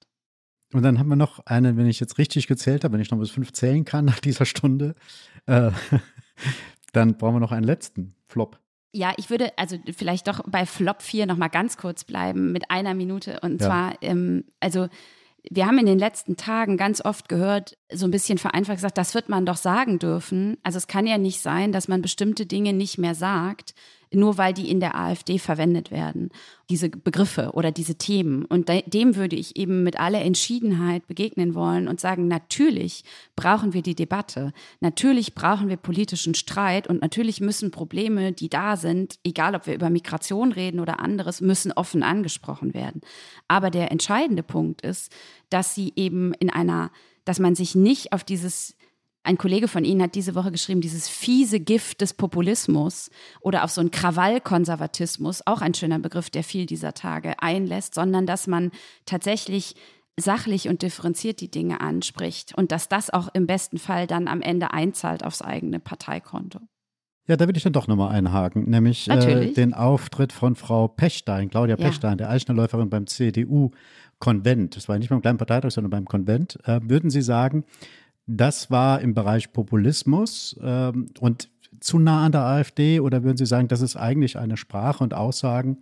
Und dann haben wir noch einen, wenn ich jetzt richtig gezählt habe, wenn ich noch bis fünf zählen kann nach dieser Stunde, äh, <laughs> dann brauchen wir noch einen letzten Flop. Ja, ich würde also vielleicht doch bei Flop 4 noch mal ganz kurz bleiben mit einer Minute. Und ja. zwar, ähm, also wir haben in den letzten Tagen ganz oft gehört, so ein bisschen vereinfacht gesagt, das wird man doch sagen dürfen. Also es kann ja nicht sein, dass man bestimmte Dinge nicht mehr sagt, nur weil die in der AfD verwendet werden, diese Begriffe oder diese Themen. Und dem würde ich eben mit aller Entschiedenheit begegnen wollen und sagen, natürlich brauchen wir die Debatte, natürlich brauchen wir politischen Streit und natürlich müssen Probleme, die da sind, egal ob wir über Migration reden oder anderes, müssen offen angesprochen werden. Aber der entscheidende Punkt ist, dass sie eben in einer dass man sich nicht auf dieses ein Kollege von Ihnen hat diese Woche geschrieben, dieses fiese Gift des Populismus oder auf so einen Krawallkonservatismus, auch ein schöner Begriff, der viel dieser Tage einlässt, sondern dass man tatsächlich sachlich und differenziert die Dinge anspricht und dass das auch im besten Fall dann am Ende einzahlt aufs eigene Parteikonto. Ja, da würde ich dann doch nochmal einhaken, nämlich äh, den Auftritt von Frau Pechstein, Claudia ja. Pechstein, der Eichnerläuferin beim CDU-Konvent. Das war nicht beim kleinen Parteitag, sondern beim Konvent. Äh, würden Sie sagen, das war im Bereich Populismus ähm, und zu nah an der AfD oder würden Sie sagen, das ist eigentlich eine Sprache und Aussagen,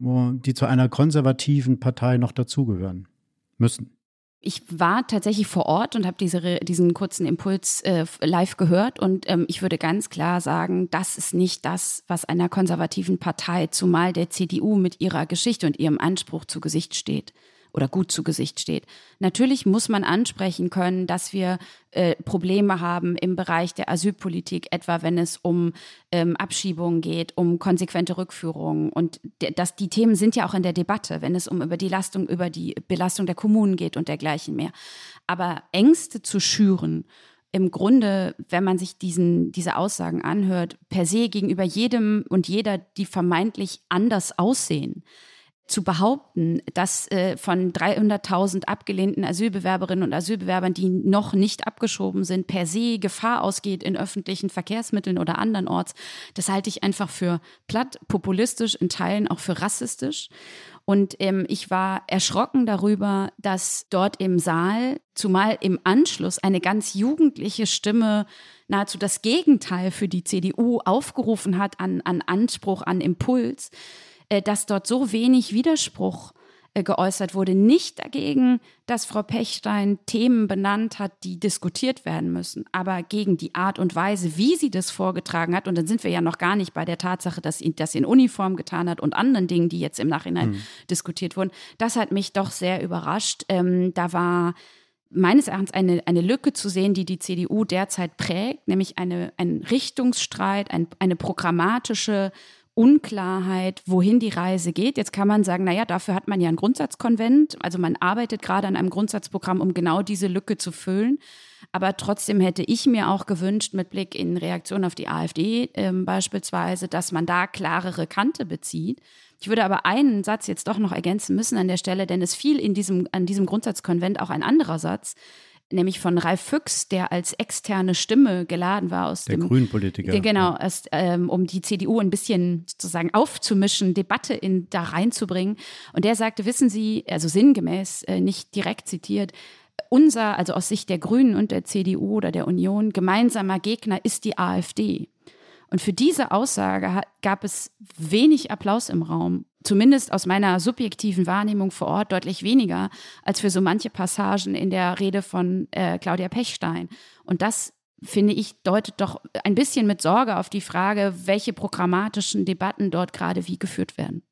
die zu einer konservativen Partei noch dazugehören müssen? Ich war tatsächlich vor Ort und habe diese, diesen kurzen Impuls äh, live gehört und ähm, ich würde ganz klar sagen, das ist nicht das, was einer konservativen Partei, zumal der CDU mit ihrer Geschichte und ihrem Anspruch zu Gesicht steht. Oder gut zu Gesicht steht. Natürlich muss man ansprechen können, dass wir äh, Probleme haben im Bereich der Asylpolitik, etwa wenn es um ähm, Abschiebungen geht, um konsequente Rückführungen. Und dass die Themen sind ja auch in der Debatte, wenn es um über die Lastung, über die Belastung der Kommunen geht und dergleichen mehr. Aber Ängste zu schüren im Grunde, wenn man sich diesen, diese Aussagen anhört, per se gegenüber jedem und jeder, die vermeintlich anders aussehen, zu behaupten, dass äh, von 300.000 abgelehnten Asylbewerberinnen und Asylbewerbern, die noch nicht abgeschoben sind, per se Gefahr ausgeht in öffentlichen Verkehrsmitteln oder andernorts, das halte ich einfach für platt, populistisch, in Teilen auch für rassistisch. Und ähm, ich war erschrocken darüber, dass dort im Saal, zumal im Anschluss, eine ganz jugendliche Stimme nahezu das Gegenteil für die CDU aufgerufen hat an, an Anspruch, an Impuls, dass dort so wenig Widerspruch äh, geäußert wurde. Nicht dagegen, dass Frau Pechstein Themen benannt hat, die diskutiert werden müssen, aber gegen die Art und Weise, wie sie das vorgetragen hat. Und dann sind wir ja noch gar nicht bei der Tatsache, dass sie das in Uniform getan hat und anderen Dingen, die jetzt im Nachhinein mhm. diskutiert wurden. Das hat mich doch sehr überrascht. Ähm, da war meines Erachtens eine, eine Lücke zu sehen, die die CDU derzeit prägt, nämlich eine, ein Richtungsstreit, ein, eine programmatische Unklarheit, wohin die Reise geht. Jetzt kann man sagen, naja, dafür hat man ja ein Grundsatzkonvent. Also man arbeitet gerade an einem Grundsatzprogramm, um genau diese Lücke zu füllen. Aber trotzdem hätte ich mir auch gewünscht, mit Blick in Reaktion auf die AfD äh, beispielsweise, dass man da klarere Kante bezieht. Ich würde aber einen Satz jetzt doch noch ergänzen müssen an der Stelle, denn es fiel in diesem, an diesem Grundsatzkonvent auch ein anderer Satz, nämlich von Ralf Füchs, der als externe Stimme geladen war aus der dem Grünpolitiker. Der, genau, erst, ähm, um die CDU ein bisschen sozusagen aufzumischen, Debatte in, da reinzubringen. Und der sagte, wissen Sie, also sinngemäß, äh, nicht direkt zitiert, unser, also aus Sicht der Grünen und der CDU oder der Union, gemeinsamer Gegner ist die AfD. Und für diese Aussage gab es wenig Applaus im Raum zumindest aus meiner subjektiven Wahrnehmung vor Ort deutlich weniger als für so manche Passagen in der Rede von äh, Claudia Pechstein. Und das finde ich, deutet doch ein bisschen mit Sorge auf die Frage, welche programmatischen Debatten dort gerade wie geführt werden.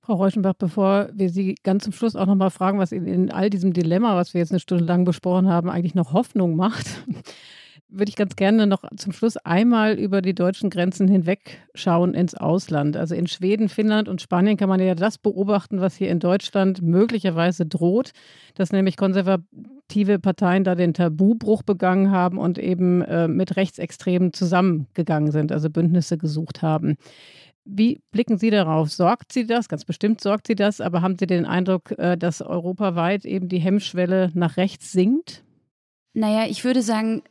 Frau Reuschenbach, bevor wir Sie ganz zum Schluss auch noch mal fragen, was Ihnen in all diesem Dilemma, was wir jetzt eine Stunde lang besprochen haben, eigentlich noch Hoffnung macht, würde ich ganz gerne noch zum Schluss einmal über die deutschen Grenzen hinweg schauen ins Ausland. Also in Schweden, Finnland und Spanien kann man ja das beobachten, was hier in Deutschland möglicherweise droht, dass nämlich konservative Parteien da den Tabubruch begangen haben und eben äh, mit Rechtsextremen zusammengegangen sind, also Bündnisse gesucht haben. Wie blicken Sie darauf? Sorgt Sie das? Ganz bestimmt sorgt Sie das, aber haben Sie den Eindruck, äh, dass europaweit eben die Hemmschwelle nach rechts sinkt? Naja, ich würde sagen,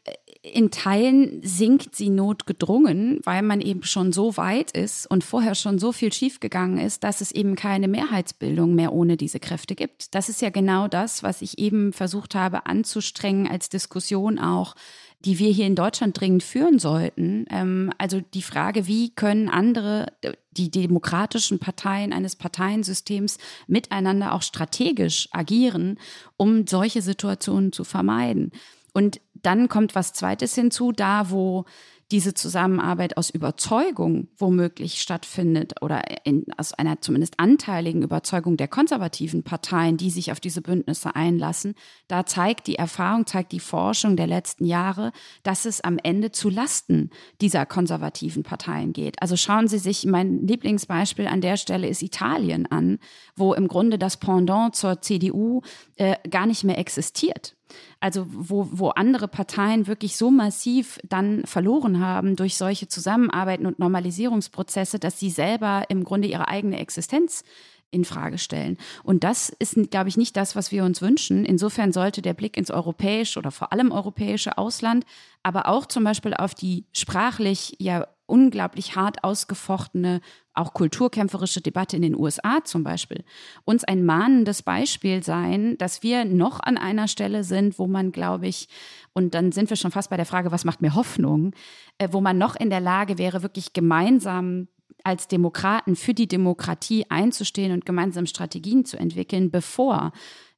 in Teilen sinkt sie notgedrungen, weil man eben schon so weit ist und vorher schon so viel schiefgegangen ist, dass es eben keine Mehrheitsbildung mehr ohne diese Kräfte gibt. Das ist ja genau das, was ich eben versucht habe anzustrengen als Diskussion auch, die wir hier in Deutschland dringend führen sollten. Ähm, also die Frage, wie können andere, die demokratischen Parteien eines Parteiensystems miteinander auch strategisch agieren, um solche Situationen zu vermeiden. Und dann kommt was Zweites hinzu, da wo diese Zusammenarbeit aus Überzeugung womöglich stattfindet oder in, aus einer zumindest anteiligen Überzeugung der konservativen Parteien, die sich auf diese Bündnisse einlassen, da zeigt die Erfahrung, zeigt die Forschung der letzten Jahre, dass es am Ende zu Lasten dieser konservativen Parteien geht. Also schauen Sie sich, mein Lieblingsbeispiel an der Stelle ist Italien an, wo im Grunde das Pendant zur CDU äh, gar nicht mehr existiert. Also wo, wo andere Parteien wirklich so massiv dann verloren haben durch solche Zusammenarbeiten und Normalisierungsprozesse, dass sie selber im Grunde ihre eigene Existenz in Frage stellen. Und das ist, glaube ich, nicht das, was wir uns wünschen. Insofern sollte der Blick ins europäische oder vor allem europäische Ausland, aber auch zum Beispiel auf die sprachlich ja unglaublich hart ausgefochtene, auch kulturkämpferische Debatte in den USA zum Beispiel, uns ein mahnendes Beispiel sein, dass wir noch an einer Stelle sind, wo man, glaube ich, und dann sind wir schon fast bei der Frage, was macht mir Hoffnung, äh, wo man noch in der Lage wäre, wirklich gemeinsam als Demokraten für die Demokratie einzustehen und gemeinsam Strategien zu entwickeln, bevor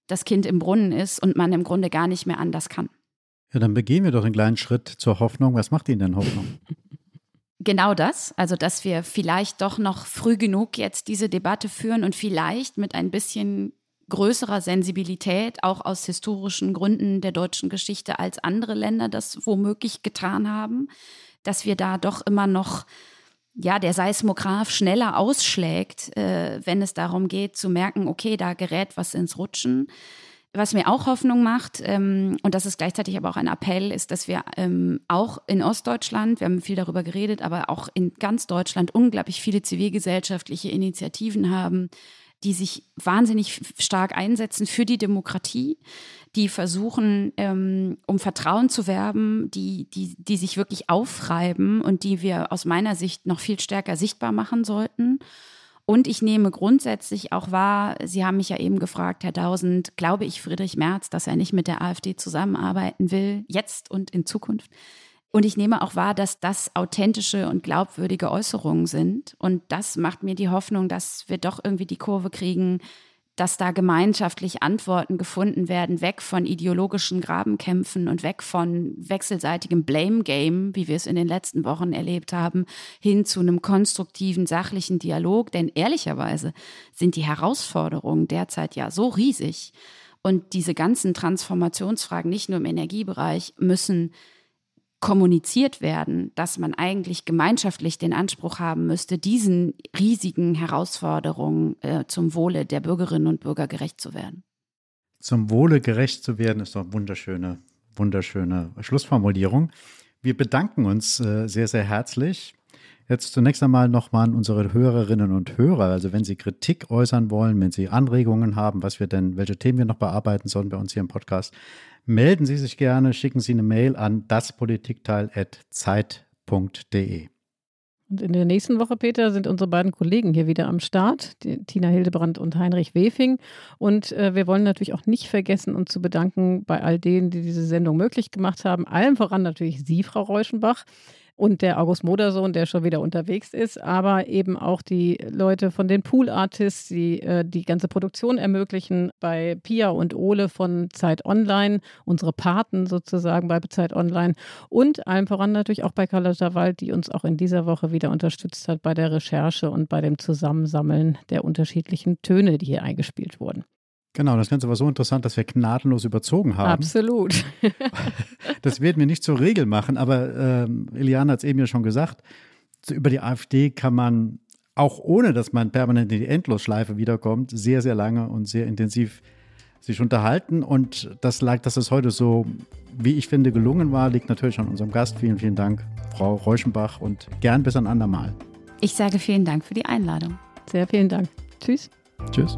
das Kind im Brunnen ist und man im Grunde gar nicht mehr anders kann. Ja, dann begehen wir doch einen kleinen Schritt zur Hoffnung. Was macht Ihnen denn Hoffnung? <laughs> Genau das, also dass wir vielleicht doch noch früh genug jetzt diese Debatte führen und vielleicht mit ein bisschen größerer Sensibilität, auch aus historischen Gründen der deutschen Geschichte, als andere Länder das womöglich getan haben, dass wir da doch immer noch ja, der Seismograph schneller ausschlägt, äh, wenn es darum geht zu merken, okay, da gerät was ins Rutschen. Was mir auch Hoffnung macht, ähm, und das ist gleichzeitig aber auch ein Appell, ist, dass wir ähm, auch in Ostdeutschland, wir haben viel darüber geredet, aber auch in ganz Deutschland unglaublich viele zivilgesellschaftliche Initiativen haben, die sich wahnsinnig stark einsetzen für die Demokratie, die versuchen, ähm, um Vertrauen zu werben, die, die, die sich wirklich aufreiben und die wir aus meiner Sicht noch viel stärker sichtbar machen sollten. Und ich nehme grundsätzlich auch wahr, Sie haben mich ja eben gefragt, Herr Dausend, glaube ich Friedrich Merz, dass er nicht mit der AfD zusammenarbeiten will, jetzt und in Zukunft? Und ich nehme auch wahr, dass das authentische und glaubwürdige Äußerungen sind. Und das macht mir die Hoffnung, dass wir doch irgendwie die Kurve kriegen, dass da gemeinschaftlich Antworten gefunden werden, weg von ideologischen Grabenkämpfen und weg von wechselseitigem Blame Game, wie wir es in den letzten Wochen erlebt haben, hin zu einem konstruktiven, sachlichen Dialog. Denn ehrlicherweise sind die Herausforderungen derzeit ja so riesig. Und diese ganzen Transformationsfragen, nicht nur im Energiebereich, müssen kommuniziert werden, dass man eigentlich gemeinschaftlich den Anspruch haben müsste, diesen riesigen Herausforderungen äh, zum Wohle der Bürgerinnen und Bürger gerecht zu werden. Zum Wohle gerecht zu werden, ist doch eine wunderschöne, wunderschöne Schlussformulierung. Wir bedanken uns äh, sehr, sehr herzlich. Jetzt zunächst einmal nochmal an unsere Hörerinnen und Hörer. Also wenn Sie Kritik äußern wollen, wenn Sie Anregungen haben, was wir denn, welche Themen wir noch bearbeiten sollen bei uns hier im Podcast, melden Sie sich gerne, schicken Sie eine Mail an daspolitikteil.zeit.de. Und in der nächsten Woche, Peter, sind unsere beiden Kollegen hier wieder am Start, Tina Hildebrand und Heinrich Wefing. Und äh, wir wollen natürlich auch nicht vergessen, uns zu bedanken bei all denen, die diese Sendung möglich gemacht haben. Allen voran natürlich Sie, Frau Reuschenbach und der August Modersohn, der schon wieder unterwegs ist, aber eben auch die Leute von den Pool Artists, die äh, die ganze Produktion ermöglichen, bei Pia und Ole von Zeit Online, unsere Paten sozusagen bei Zeit Online und allem voran natürlich auch bei Carla Wald, die uns auch in dieser Woche wieder unterstützt hat bei der Recherche und bei dem Zusammensammeln der unterschiedlichen Töne, die hier eingespielt wurden. Genau, das Ganze war so interessant, dass wir gnadenlos überzogen haben. Absolut. <laughs> das werden wir nicht zur Regel machen, aber ähm, Eliane hat es eben ja schon gesagt, über die AfD kann man, auch ohne dass man permanent in die Endlosschleife wiederkommt, sehr, sehr lange und sehr intensiv sich unterhalten. Und das lag, dass es heute so, wie ich finde, gelungen war, liegt natürlich an unserem Gast. Vielen, vielen Dank, Frau Reuschenbach, und gern bis ein andermal. Ich sage vielen Dank für die Einladung. Sehr vielen Dank. Tschüss. Tschüss.